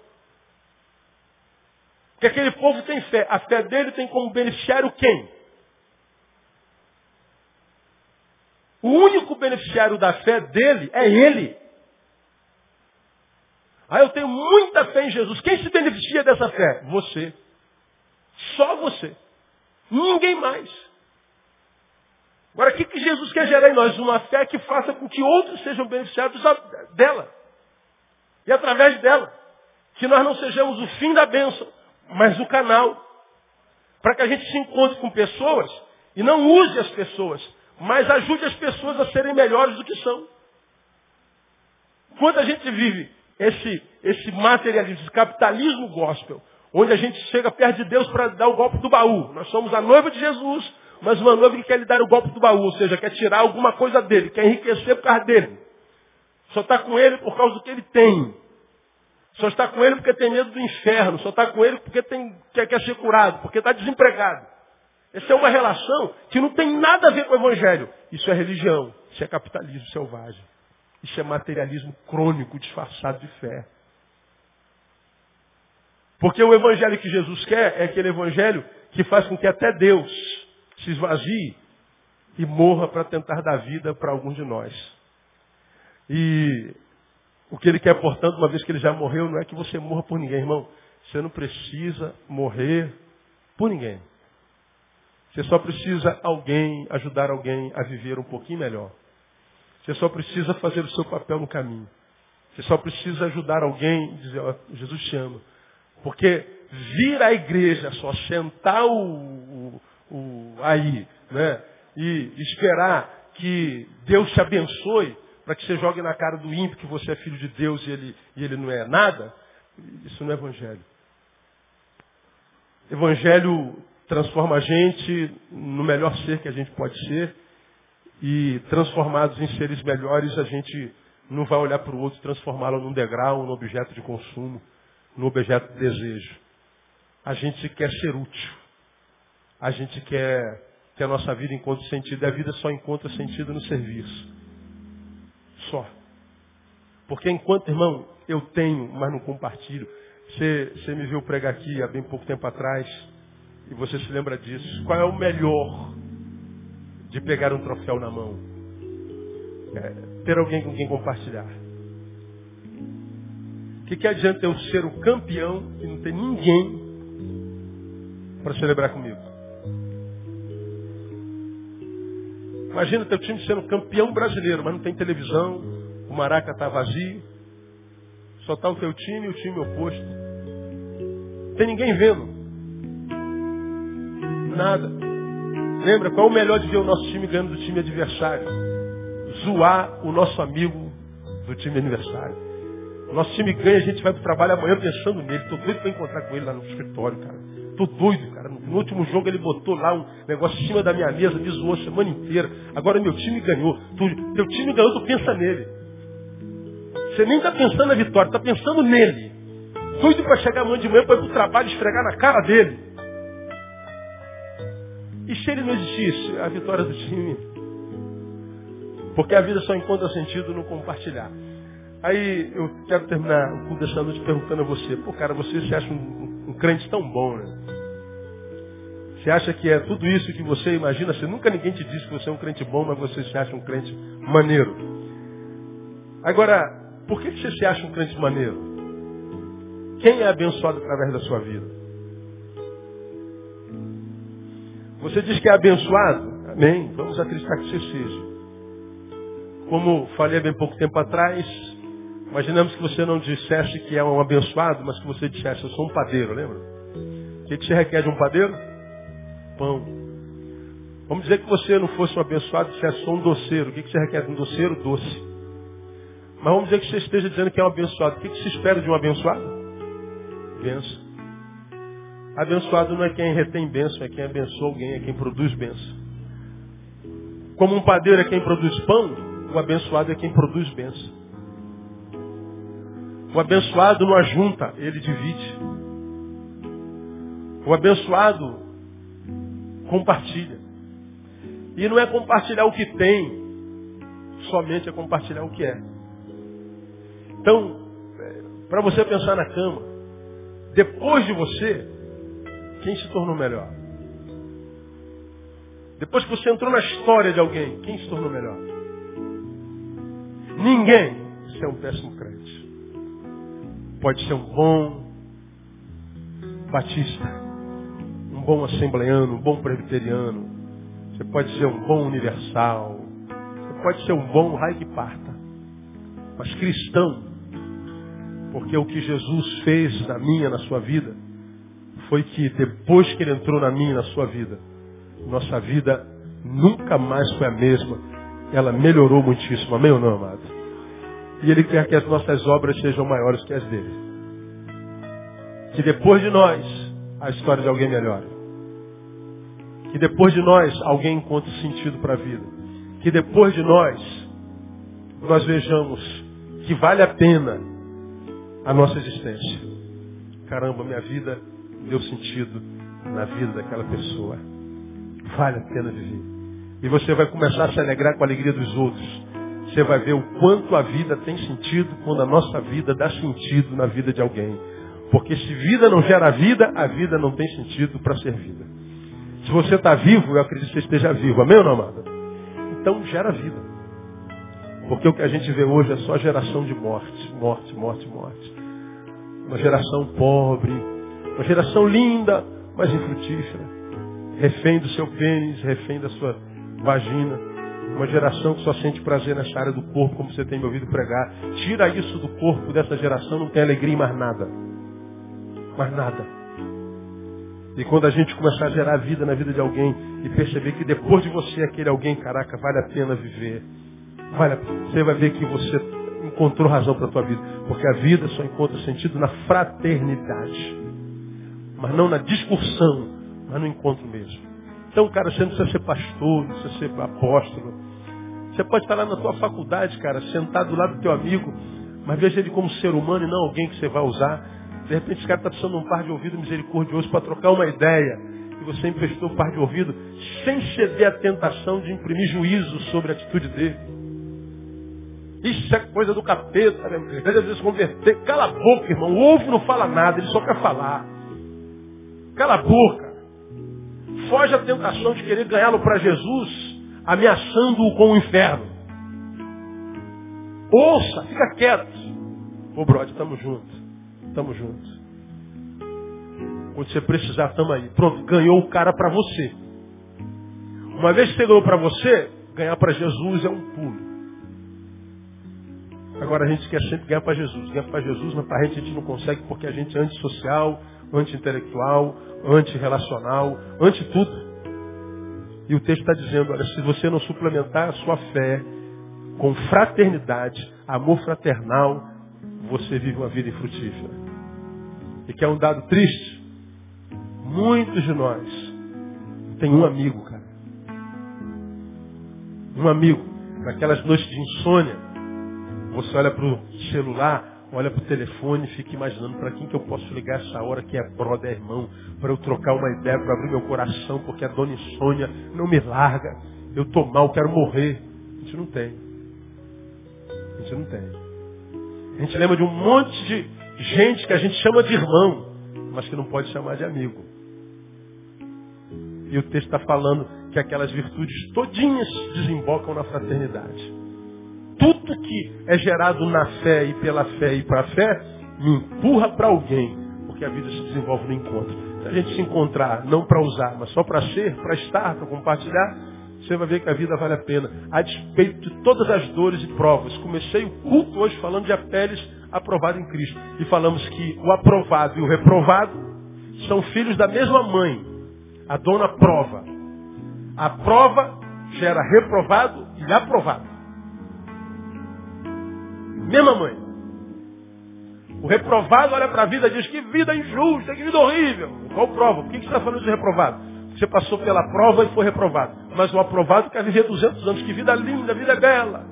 S1: Que aquele povo tem fé. A fé dele tem como beneficiário quem? O único beneficiário da fé dele é ele. Ah, eu tenho muita fé em Jesus. Quem se beneficia dessa fé? Você. Só você. Ninguém mais. Agora, o que, que Jesus quer gerar em nós? Uma fé que faça com que outros sejam beneficiados dela. E através dela. Que nós não sejamos o fim da bênção, mas o canal. Para que a gente se encontre com pessoas e não use as pessoas, mas ajude as pessoas a serem melhores do que são. Quando a gente vive esse, esse materialismo, esse capitalismo gospel, onde a gente chega perto de Deus para dar o golpe do baú. Nós somos a noiva de Jesus, mas uma noiva que quer lhe dar o golpe do baú, ou seja, quer tirar alguma coisa dele, quer enriquecer por causa dele. Só está com ele por causa do que ele tem. Só está com ele porque tem medo do inferno. Só está com ele porque tem, quer, quer ser curado, porque está desempregado. Essa é uma relação que não tem nada a ver com o Evangelho. Isso é religião, isso é capitalismo selvagem. Isso é materialismo crônico, disfarçado de fé. Porque o Evangelho que Jesus quer é aquele Evangelho que faz com que até Deus se esvazie e morra para tentar dar vida para algum de nós. E o que ele quer, portanto, uma vez que ele já morreu, não é que você morra por ninguém, irmão. Você não precisa morrer por ninguém. Você só precisa alguém, ajudar alguém a viver um pouquinho melhor. Você só precisa fazer o seu papel no caminho. Você só precisa ajudar alguém e dizer, ó, Jesus te ama. Porque vir à igreja só sentar o, o, aí, né? E esperar que Deus te abençoe para que você jogue na cara do ímpio que você é filho de Deus e ele, e ele não é nada, isso não é evangelho. Evangelho transforma a gente no melhor ser que a gente pode ser e transformados em seres melhores a gente não vai olhar para o outro e transformá-lo num degrau, num objeto de consumo, num objeto de desejo. A gente quer ser útil. A gente quer que a nossa vida encontre sentido. E a vida só encontra sentido no serviço. Só. Porque enquanto, irmão, eu tenho, mas não compartilho. Você, você me viu pregar aqui há bem pouco tempo atrás. E você se lembra disso. Qual é o melhor de pegar um troféu na mão? É ter alguém com quem compartilhar. O que, que adianta eu ser o campeão e não ter ninguém para celebrar comigo? Imagina teu time sendo campeão brasileiro, mas não tem televisão, o Maraca está vazio, só está o teu time e o time oposto. Não tem ninguém vendo. Nada. Lembra, qual é o melhor de ver o nosso time ganhando do time adversário? Zoar o nosso amigo do time adversário. O nosso time ganha, a gente vai para o trabalho amanhã pensando nele. Estou doido para encontrar com ele lá no escritório, cara. Estou doido, cara. No último jogo ele botou lá um negócio em cima da minha mesa, me zoou a semana inteira. Agora meu time ganhou. Tu, teu time ganhou, tu pensa nele. Você nem está pensando na vitória, está pensando nele. Doido para chegar amanhã de manhã para ir para o trabalho esfregar na cara dele. E se ele não existisse, a vitória do time? Porque a vida só encontra sentido no compartilhar. Aí eu quero terminar o culto dessa noite perguntando a você, pô cara, você se acha um, um crente tão bom, né? Você acha que é tudo isso que você imagina? Você nunca ninguém te disse que você é um crente bom, mas você se acha um crente maneiro. Agora, por que você se acha um crente maneiro? Quem é abençoado através da sua vida? Você diz que é abençoado? Amém. Vamos acreditar que você seja. Como falei há bem pouco tempo atrás, imaginamos que você não dissesse que é um abençoado, mas que você dissesse, eu sou um padeiro, lembra? O que, que você requer de um padeiro? pão. Vamos dizer que você não fosse um abençoado, você é só um doceiro. O que você requer de um doceiro? Doce. Mas vamos dizer que você esteja dizendo que é um abençoado. O que se espera de um abençoado? Benção. Abençoado não é quem retém bênção, é quem abençoa alguém, é quem produz bênção. Como um padeiro é quem produz pão, o abençoado é quem produz bênção. O abençoado não ajunta, ele divide. O abençoado compartilha. E não é compartilhar o que tem, somente é compartilhar o que é. Então, é, para você pensar na cama, depois de você, quem se tornou melhor? Depois que você entrou na história de alguém, quem se tornou melhor? Ninguém. Isso é um péssimo crente. Pode ser um bom batista bom assembleano, um bom presbiteriano. Você pode ser um bom universal. Você pode ser um bom raio que parta. Mas cristão, porque o que Jesus fez na minha, na sua vida, foi que depois que ele entrou na minha, na sua vida, nossa vida nunca mais foi a mesma. Ela melhorou muitíssimo. Amém ou não, amado? E ele quer que as nossas obras sejam maiores que as dele. Que depois de nós, a história de alguém melhore. Que depois de nós alguém encontre sentido para a vida. Que depois de nós nós vejamos que vale a pena a nossa existência. Caramba, minha vida deu sentido na vida daquela pessoa. Vale a pena viver. E você vai começar a se alegrar com a alegria dos outros. Você vai ver o quanto a vida tem sentido quando a nossa vida dá sentido na vida de alguém. Porque se vida não gera vida, a vida não tem sentido para ser vida. Se você está vivo, eu acredito que você esteja vivo. Amém ou não, amada? Então gera vida. Porque o que a gente vê hoje é só geração de morte. Morte, morte, morte. Uma geração pobre. Uma geração linda, mas infrutífera. Refém do seu pênis, refém da sua vagina. Uma geração que só sente prazer nessa área do corpo, como você tem me ouvido pregar. Tira isso do corpo dessa geração, não tem alegria em mais nada. Mais nada. E quando a gente começar a gerar vida na vida de alguém e perceber que depois de você aquele alguém, caraca, vale a pena viver. Vale a... Você vai ver que você encontrou razão para a tua vida. Porque a vida só encontra sentido na fraternidade. Mas não na discussão, mas no encontro mesmo. Então, cara, você não precisa ser pastor, não precisa ser apóstolo. Você pode estar lá na tua faculdade, cara, sentado do lado do teu amigo, mas veja ele como ser humano e não alguém que você vai usar de repente esse cara está precisando de um par de ouvido misericordioso para trocar uma ideia. E você emprestou um par de ouvido sem ceder à tentação de imprimir juízo sobre a atitude dele. Isso é coisa do capeta, né? Às vezes converter. Cala a boca, irmão. O ovo não fala nada, ele só quer falar. Cala a boca. Foge à tentação de querer ganhá-lo para Jesus, ameaçando-o com o inferno. Ouça, fica quieto. Ô, brother, estamos juntos. Estamos juntos. Quando você precisar, estamos aí. Pronto, ganhou o cara para você. Uma vez que você ganhou para você, ganhar para Jesus é um pulo. Agora a gente quer sempre ganhar para Jesus. Ganhar para Jesus, mas para a gente a gente não consegue porque a gente é antissocial, anti-intelectual, anti-relacional, anti-tudo. E o texto está dizendo, olha, se você não suplementar a sua fé com fraternidade, amor fraternal, você vive uma vida infrutífera. E que é um dado triste. Muitos de nós tem um amigo, cara. Um amigo. Naquelas noites de insônia, você olha para o celular olha para o telefone fica imaginando para quem que eu posso ligar essa hora que é brother, irmão, para eu trocar uma ideia, para abrir meu coração, porque a dona Insônia não me larga. Eu estou mal, quero morrer. A gente não tem. A gente não tem. A gente lembra de um monte de gente que a gente chama de irmão, mas que não pode chamar de amigo. E o texto está falando que aquelas virtudes todinhas desembocam na fraternidade. Tudo que é gerado na fé e pela fé e para a fé me empurra para alguém, porque a vida se desenvolve no encontro. Se a gente se encontrar, não para usar, mas só para ser, para estar, para compartilhar, você vai ver que a vida vale a pena. A despeito de todas as dores e provas. Comecei o culto hoje falando de Apeles aprovado em Cristo. E falamos que o aprovado e o reprovado são filhos da mesma mãe. A dona prova. A prova gera reprovado e aprovado. Mesma mãe. O reprovado olha para a vida e diz que vida injusta, que vida horrível. Qual prova? Por que você está falando de reprovado? Você passou pela prova e foi reprovado. Mas o aprovado quer viver 200 anos. Que vida linda, vida bela.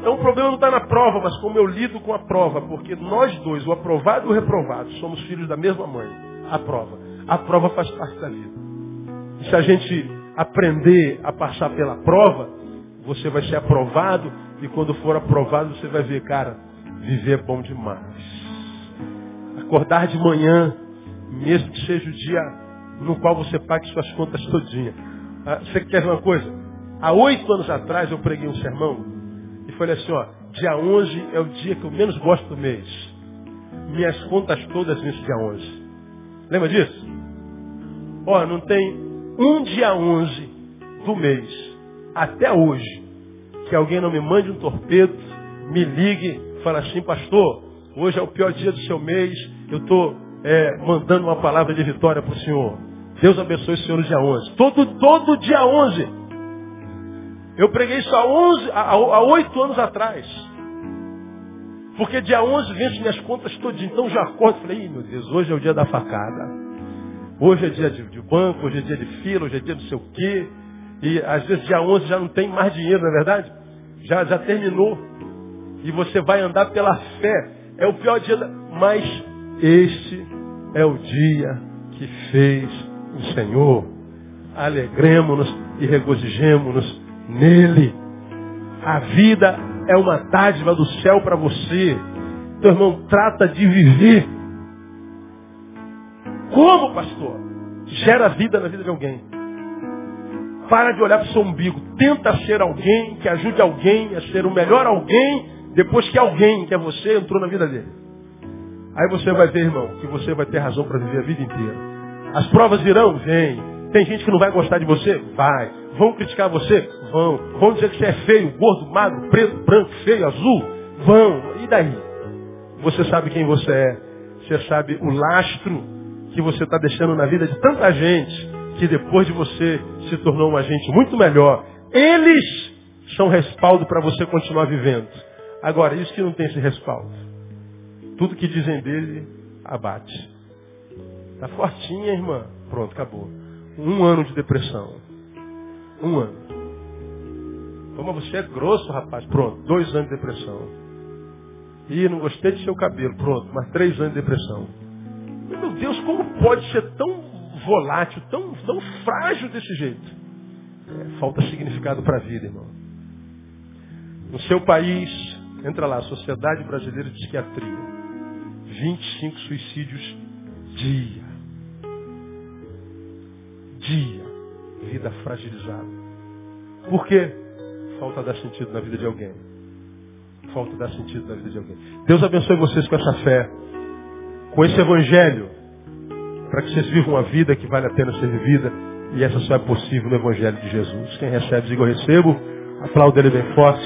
S1: Então o problema não está na prova, mas como eu lido com a prova. Porque nós dois, o aprovado e o reprovado, somos filhos da mesma mãe. A prova. A prova faz parte da vida. E se a gente aprender a passar pela prova, você vai ser aprovado. E quando for aprovado, você vai ver, cara, viver é bom demais. Acordar de manhã, mesmo que seja o dia no qual você pague suas contas todinha. Ah, você quer ver uma coisa? Há oito anos atrás eu preguei um sermão e falei assim, ó, dia 11 é o dia que eu menos gosto do mês. Minhas contas todas nesse dia 11. Lembra disso? Ó, não tem um dia 11 do mês, até hoje, que alguém não me mande um torpedo, me ligue, fala assim, pastor, hoje é o pior dia do seu mês, eu estou é, mandando uma palavra de vitória para o senhor. Deus abençoe o Senhor no dia 11. Todo, todo dia 11. Eu preguei isso há, 11, há, há 8 anos atrás. Porque dia 11 vence minhas contas todas. Então já acordo e falei, meu Deus, hoje é o dia da facada. Hoje é dia de, de, banco, hoje é dia de fila, hoje é dia não sei o quê. E às vezes dia 11 já não tem mais dinheiro, não é verdade? Já, já terminou. E você vai andar pela fé. É o pior dia. Mas este é o dia que fez o Senhor. Alegremos-nos e regozijemos-nos nele. A vida é uma dádiva do céu para você. Então, irmão, trata de viver. Como, pastor? Gera vida na vida de alguém. Para de olhar para o seu umbigo. Tenta ser alguém que ajude alguém a ser o melhor alguém depois que alguém, que é você, entrou na vida dele. Aí você vai ver, irmão, que você vai ter razão para viver a vida inteira. As provas virão? Vem. Tem gente que não vai gostar de você? Vai. Vão criticar você? Vão. Vão dizer que você é feio, gordo, magro, preto, branco, feio, azul? Vão. E daí? Você sabe quem você é. Você sabe o lastro que você está deixando na vida de tanta gente que depois de você se tornou um agente muito melhor. Eles são respaldo para você continuar vivendo. Agora, isso que não tem esse respaldo. Tudo que dizem dele abate. Está fortinha, irmã. Pronto, acabou. Um ano de depressão. Um ano. Como você é grosso, rapaz. Pronto, dois anos de depressão. Ih, não gostei de seu cabelo. Pronto, mais três anos de depressão. Meu Deus, como pode ser tão volátil, tão, tão frágil desse jeito? É, falta significado para a vida, irmão. No seu país, entra lá, Sociedade Brasileira de Psiquiatria. 25 suicídios dia dia, vida fragilizada. Por quê? Falta dar sentido na vida de alguém. Falta dar sentido na vida de alguém. Deus abençoe vocês com essa fé, com esse evangelho, para que vocês vivam uma vida que vale a pena ser vivida. E essa só é possível no Evangelho de Jesus. Quem recebe, diga eu recebo. Aplauda ele bem forte.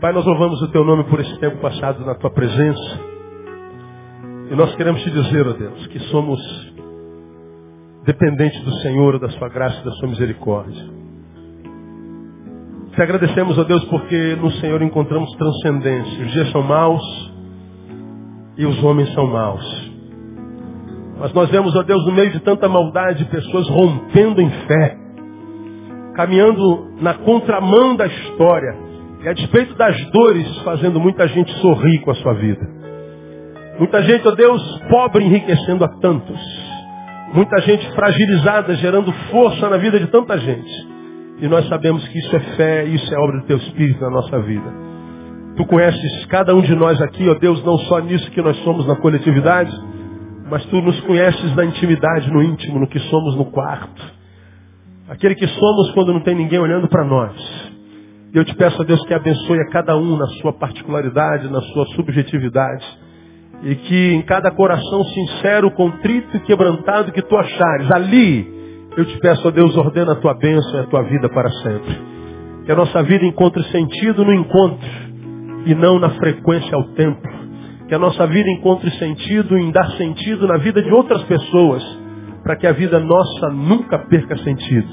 S1: Pai, nós louvamos o teu nome por esse tempo passado na tua presença. E nós queremos te dizer, ó Deus, que somos dependentes do Senhor, da sua graça e da sua misericórdia. Te agradecemos, ó Deus, porque no Senhor encontramos transcendência. Os dias são maus e os homens são maus. Mas nós vemos, ó Deus, no meio de tanta maldade, pessoas rompendo em fé. caminhando na contramão da história e a despeito das dores, fazendo muita gente sorrir com a sua vida. Muita gente, ó Deus, pobre enriquecendo a tantos. Muita gente fragilizada, gerando força na vida de tanta gente. E nós sabemos que isso é fé, isso é obra do teu Espírito na nossa vida. Tu conheces cada um de nós aqui, ó Deus, não só nisso que nós somos na coletividade, mas tu nos conheces na intimidade, no íntimo, no que somos no quarto. Aquele que somos quando não tem ninguém olhando para nós. E eu te peço a Deus que abençoe a cada um na sua particularidade, na sua subjetividade. E que em cada coração sincero, contrito e quebrantado que tu achares, ali eu te peço, a Deus, ordena a tua bênção e a tua vida para sempre. Que a nossa vida encontre sentido no encontro e não na frequência ao templo. Que a nossa vida encontre sentido em dar sentido na vida de outras pessoas, para que a vida nossa nunca perca sentido.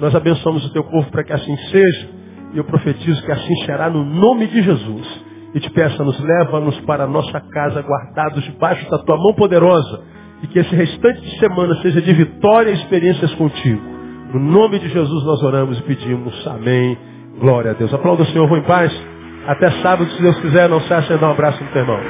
S1: Nós abençoamos o teu povo para que assim seja, e eu profetizo que assim será no nome de Jesus. E te peço, nos leva-nos para a nossa casa, guardados debaixo da tua mão poderosa e que esse restante de semana seja de vitória e experiências contigo. No nome de Jesus nós oramos e pedimos. Amém. Glória a Deus. Aplauda o Senhor, vou em paz. Até sábado, se Deus quiser, não se acha dar um abraço no teu irmão.